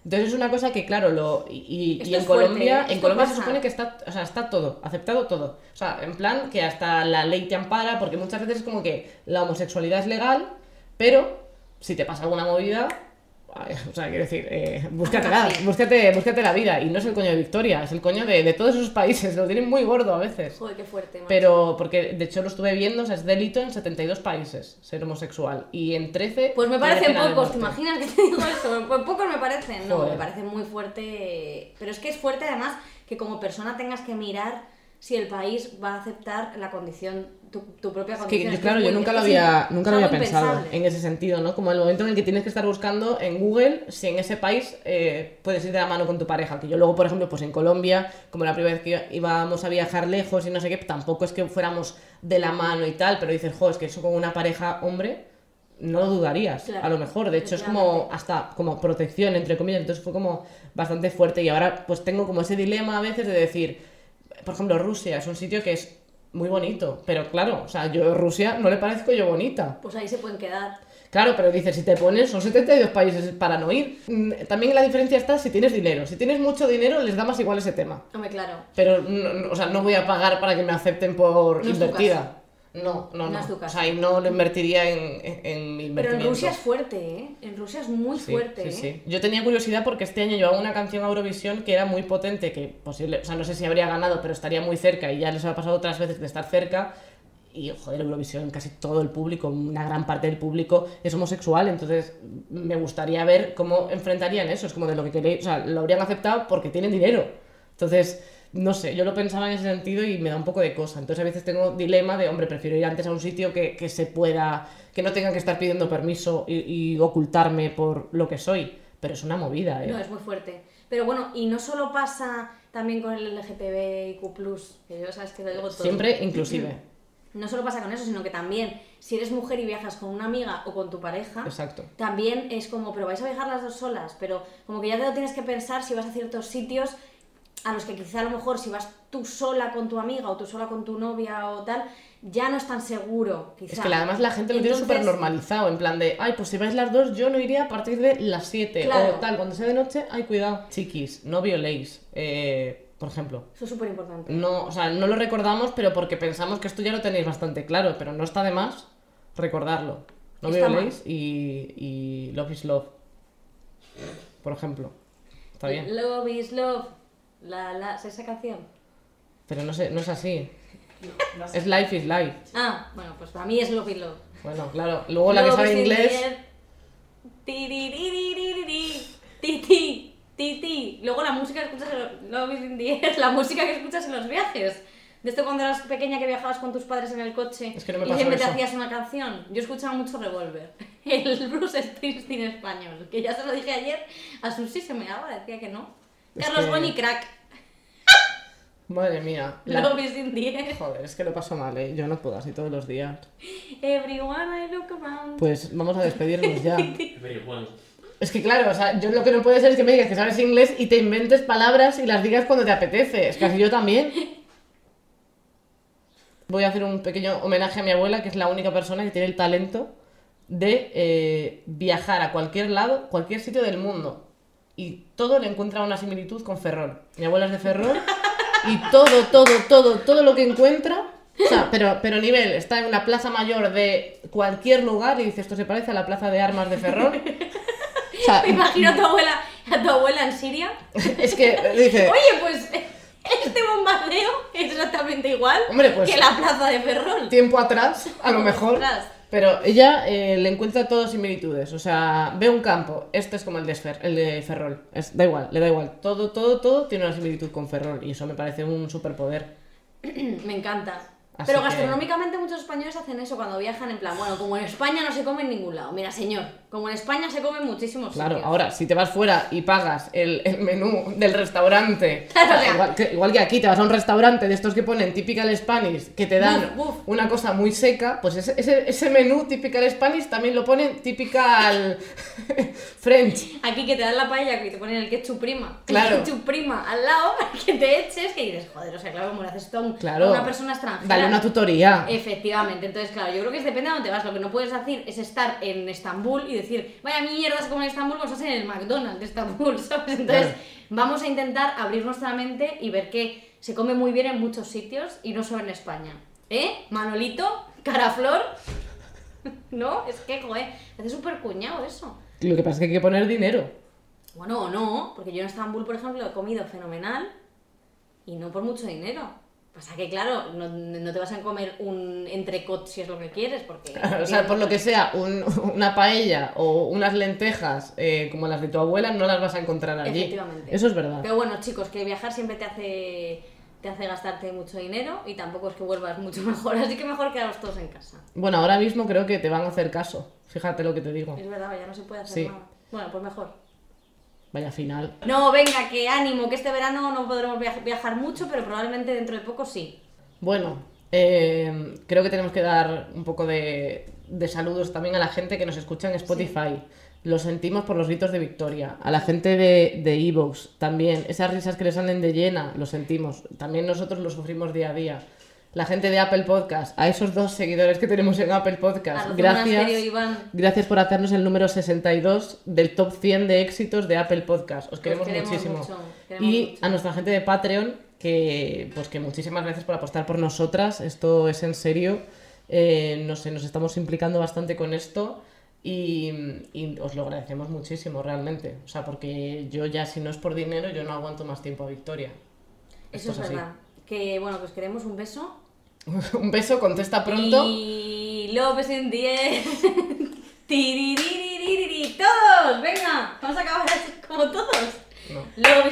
Entonces es una cosa que, claro, lo, y, en fuerte, Colombia, ¿eh? en Colombia se supone que está, o sea, está todo, aceptado todo. O sea, en plan que hasta la ley te ampara, porque muchas veces es como que la homosexualidad es legal, pero si te pasa alguna movida, o sea, quiero decir, eh, búscatela, búscate, búscate la vida. Y no es el coño de Victoria, es el coño de, de todos esos países, lo tienen muy gordo a veces. Joder, qué fuerte. macho. Pero, porque de hecho lo estuve viendo, o sea, es delito en 72 países ser homosexual. Y en 13. Pues me parecen pocos, ¿te imaginas que te digo eso? *laughs* Pues pocos me parecen. No, Joder. me parece muy fuerte. Pero es que es fuerte además que como persona tengas que mirar si el país va a aceptar la condición, tu, tu propia condición. Es que claro, yo nunca lo había, nunca lo había pensado impensable. en ese sentido, ¿no? Como el momento en el que tienes que estar buscando en Google si en ese país eh, puedes ir de la mano con tu pareja. Que yo luego, por ejemplo, pues en Colombia, como la primera vez que íbamos a viajar lejos y no sé qué, tampoco es que fuéramos de la mano y tal, pero dices, jo, es que eso con una pareja hombre no lo dudarías, Claro, a lo mejor. De hecho, es como hasta como protección, entre comillas. Entonces fue como bastante fuerte. Y ahora pues tengo como ese dilema a veces de decir, por ejemplo, Rusia es un sitio que es muy bonito, pero claro, o sea, yo Rusia no le parezco yo bonita. Pues ahí se pueden quedar. Claro, pero dices, si te pones, son 72 países para no ir. Mm, También la diferencia está si tienes dinero. Si tienes mucho dinero, les da más igual ese tema. Hombre, claro. Pero, no- no- o sea, no voy a pagar para que me acepten por No invertida. No, no, No no. es tu o caso. sea, y no lo invertiría en, en, mi Pero en. Rusia es fuerte, ¿eh? En Rusia es muy Sí, fuerte, sí, ¿eh? sí. Yo tenía curiosidad porque este año llevaba una canción a Eurovisión que era muy potente, que posible, o sea, no sé si habría ganado, pero estaría muy cerca y ya les ha pasado otras veces de estar cerca. Y joder, Eurovisión, casi todo el público, una gran parte del público es homosexual, entonces me gustaría ver cómo enfrentarían eso. Es como de lo que queréis, o sea, lo habrían aceptado porque tienen dinero. Entonces, no sé, yo lo pensaba en ese sentido y me da un poco de cosa. Entonces a veces tengo dilema de, hombre, prefiero ir antes a un sitio que, que se pueda, que no tengan que estar pidiendo permiso y, y ocultarme por lo que soy. Pero es una movida, ¿eh? No, es muy fuerte. Pero bueno, y no solo pasa también con el LGTBIQ+, que yo sabes que lo digo todo. Siempre inclusive. no solo pasa con eso, sino que también si eres mujer y viajas con una amiga o con tu pareja, Exacto. también es como, pero vais a viajar las dos solas, pero como que ya te lo tienes que pensar si vas a ciertos sitios a los que quizá a lo mejor si vas tú sola con tu amiga o tú sola con tu novia o tal, ya no es tan seguro. Quizá. Es que además la gente lo tiene súper normalizado, en plan de, ay, pues si vais las dos, yo no iría a partir de las 7 Claro. o tal, cuando sea de noche, ay, cuidado. Chiquis, no violéis, eh, por ejemplo. Eso es súper importante. No, o sea, no lo recordamos, pero porque pensamos que esto ya lo tenéis bastante claro, pero no está de más recordarlo. No Está violéis y, y love is love. Por ejemplo. Está bien. Love is love. La, la, ¿es esa canción? Pero no, sé, no es así. No sé. Es life is life. Ah, bueno, pues para mí es love is love. Bueno, claro. Luego la que sabe inglés. air. Tiririririririri. Ti, ti, ti, ti. Luego la música que escuchas en los, Love is in the air, la música que escuchas en los viajes. De esto cuando eras pequeña que viajabas con tus padres en el coche Es que no me y siempre te hacías una canción. Yo escuchaba mucho Revolver, *laughs* el Bruce Springsteen español, que ya se lo dije ayer, a Susi se me daba, decía que no. Es Carlos que- Goñi Crack, *laughs* Madre mía. la- Love is in the air. Joder, es que lo paso mal, ¿eh? Yo no puedo así todos los días. Everyone I look around. Pues vamos a despedirnos ya. *laughs* Everyone. Es que claro, o sea, yo lo que no puede ser es que me digas que sabes inglés y te inventes palabras y las digas cuando te apetece. Es que así yo también. Voy a hacer un pequeño homenaje a mi abuela, que es la única persona que tiene el talento de eh, viajar a cualquier lado, cualquier sitio del mundo. Y todo le encuentra una similitud con Ferrol. Mi abuela es de Ferrol y todo, todo, todo, todo lo que encuentra. O sea, pero, pero nivel, está en la plaza mayor de cualquier lugar y dice, esto se parece a la plaza de armas de Ferrol. O sea, Me imagino a tu abuela, a tu abuela en Siria. es que dice, Oye, pues este bombardeo es exactamente igual Hombre, pues- que la plaza de Ferrol. tiempo atrás, a lo mejor. Ostras. Pero ella eh, le encuentra todas similitudes. O sea, ve un campo, este es como el de, el de Ferrol. Es, da igual, le da igual. Todo, todo, todo tiene una similitud con Ferrol. Y eso me parece un superpoder. *clears throat* Me encanta. Así Pero que- gastronómicamente muchos españoles hacen eso cuando viajan en plan, bueno, como en España no se come en ningún lado. Mira, señor, como en España se come muchísimos Claro, sitios. ahora, si te vas fuera y pagas el, el menú del restaurante, *laughs* Claro, o sea- igual, que, igual que aquí te vas a un restaurante de estos que ponen typical Spanish, que te dan Buf, buf. una cosa muy seca, pues ese, ese, ese menú typical Spanish también lo ponen typical *laughs* French. Aquí que te dan la paella y te ponen el ketchup prima. Claro. El ketchup prima al lado para *laughs* que te eches, que dices, joder, o sea, claro, como le haces un- Claro. a una persona extranjera. Dale una tutoría. Efectivamente, entonces claro, yo creo que depende de dónde vas. Lo que no puedes hacer es estar en Estambul y decir, vaya mierda, se come en Estambul, hacer en el McDonald's de Estambul, *laughs* ¿sabes? Entonces Claro. vamos a intentar abrir nuestra mente y ver que se come muy bien en muchos sitios y no solo en España. ¿Eh? Manolito, Caraflor. *laughs* no, es que, joder, hace súper cuñado eso. Lo que pasa es que hay que poner dinero. Bueno, o no, porque yo en Estambul, por ejemplo, he comido fenomenal y no por mucho dinero. Pasa que, claro, no, no te vas a comer un entrecot si es lo que quieres, porque... *laughs* O sea, por lo que sea, un- una paella o unas lentejas eh, como las de tu abuela no las vas a encontrar allí. Efectivamente. Eso es verdad. Pero bueno, chicos, que viajar siempre te hace, te hace gastarte mucho dinero y tampoco es que vuelvas mucho *laughs* mejor, así que mejor quedaros todos en casa. Bueno, ahora mismo creo que te van a hacer caso. Fíjate lo que te digo. Es verdad, ya no se puede hacer Sí. nada. Bueno, pues mejor. Vaya final. No, venga, que ánimo, que este verano no podremos viaj- viajar mucho, pero probablemente dentro de poco sí. Bueno, eh, creo que tenemos que dar un poco de, de saludos también a la gente que nos escucha en Spotify. Lo sentimos por los gritos de victoria. A la gente de, de Evox también. Esas risas que les salen de llena, lo sentimos. También nosotros lo sufrimos día a día. La gente de Apple Podcast, a esos dos seguidores que tenemos en Apple Podcast, gracias. Iván. Gracias por hacernos el número 62 del top 100 de éxitos de Apple Podcast. Os queremos, queremos muchísimo. mucho, queremos y mucho. a nuestra gente de Patreon, que pues que muchísimas gracias por apostar por nosotras. Esto es en serio. Eh, no sé, nos estamos implicando bastante con esto. Y, y os lo agradecemos muchísimo, realmente. O sea, porque yo ya, si no es por dinero, yo no aguanto más tiempo a Victoria. Eso Esto es verdad. Que bueno, pues queremos un beso. *laughs* Un beso, contesta pronto. Y the *laughs* air. Tiririririri. Todos, venga, vamos a acabar así como todos. No.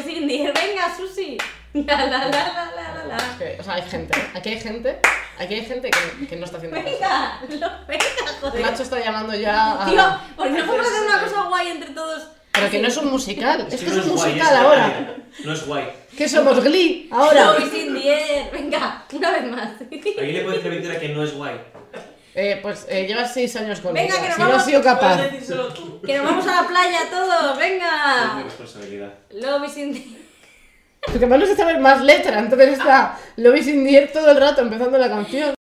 In the air, venga, Susi. La la la la la la Es la. que, o sea, hay gente, aquí hay gente, aquí hay gente que, que no está haciendo. Venga, *laughs* lo, venga, joder. Nacho está llamando ya a... Tío, ¿por qué no podemos hacer una cosa guay entre todos? Pero que no es un musical, Es que es no un guay musical ahora. No es guay. ¿Qué somos, Glee? Ahora. Love is in the air. Venga, una vez más. Ahí le puedes decir a Victoria que no es guay. Eh, pues eh, llevas seis años con Venga, ella. que nos Si no has vamos. sido capaz. Puedes decírselo tú. Que nos vamos a la playa todos, Es venga. mi responsabilidad. Love is in the Porque Manu se sabe más letra, entonces está Lobby sin Dier todo el rato empezando la canción.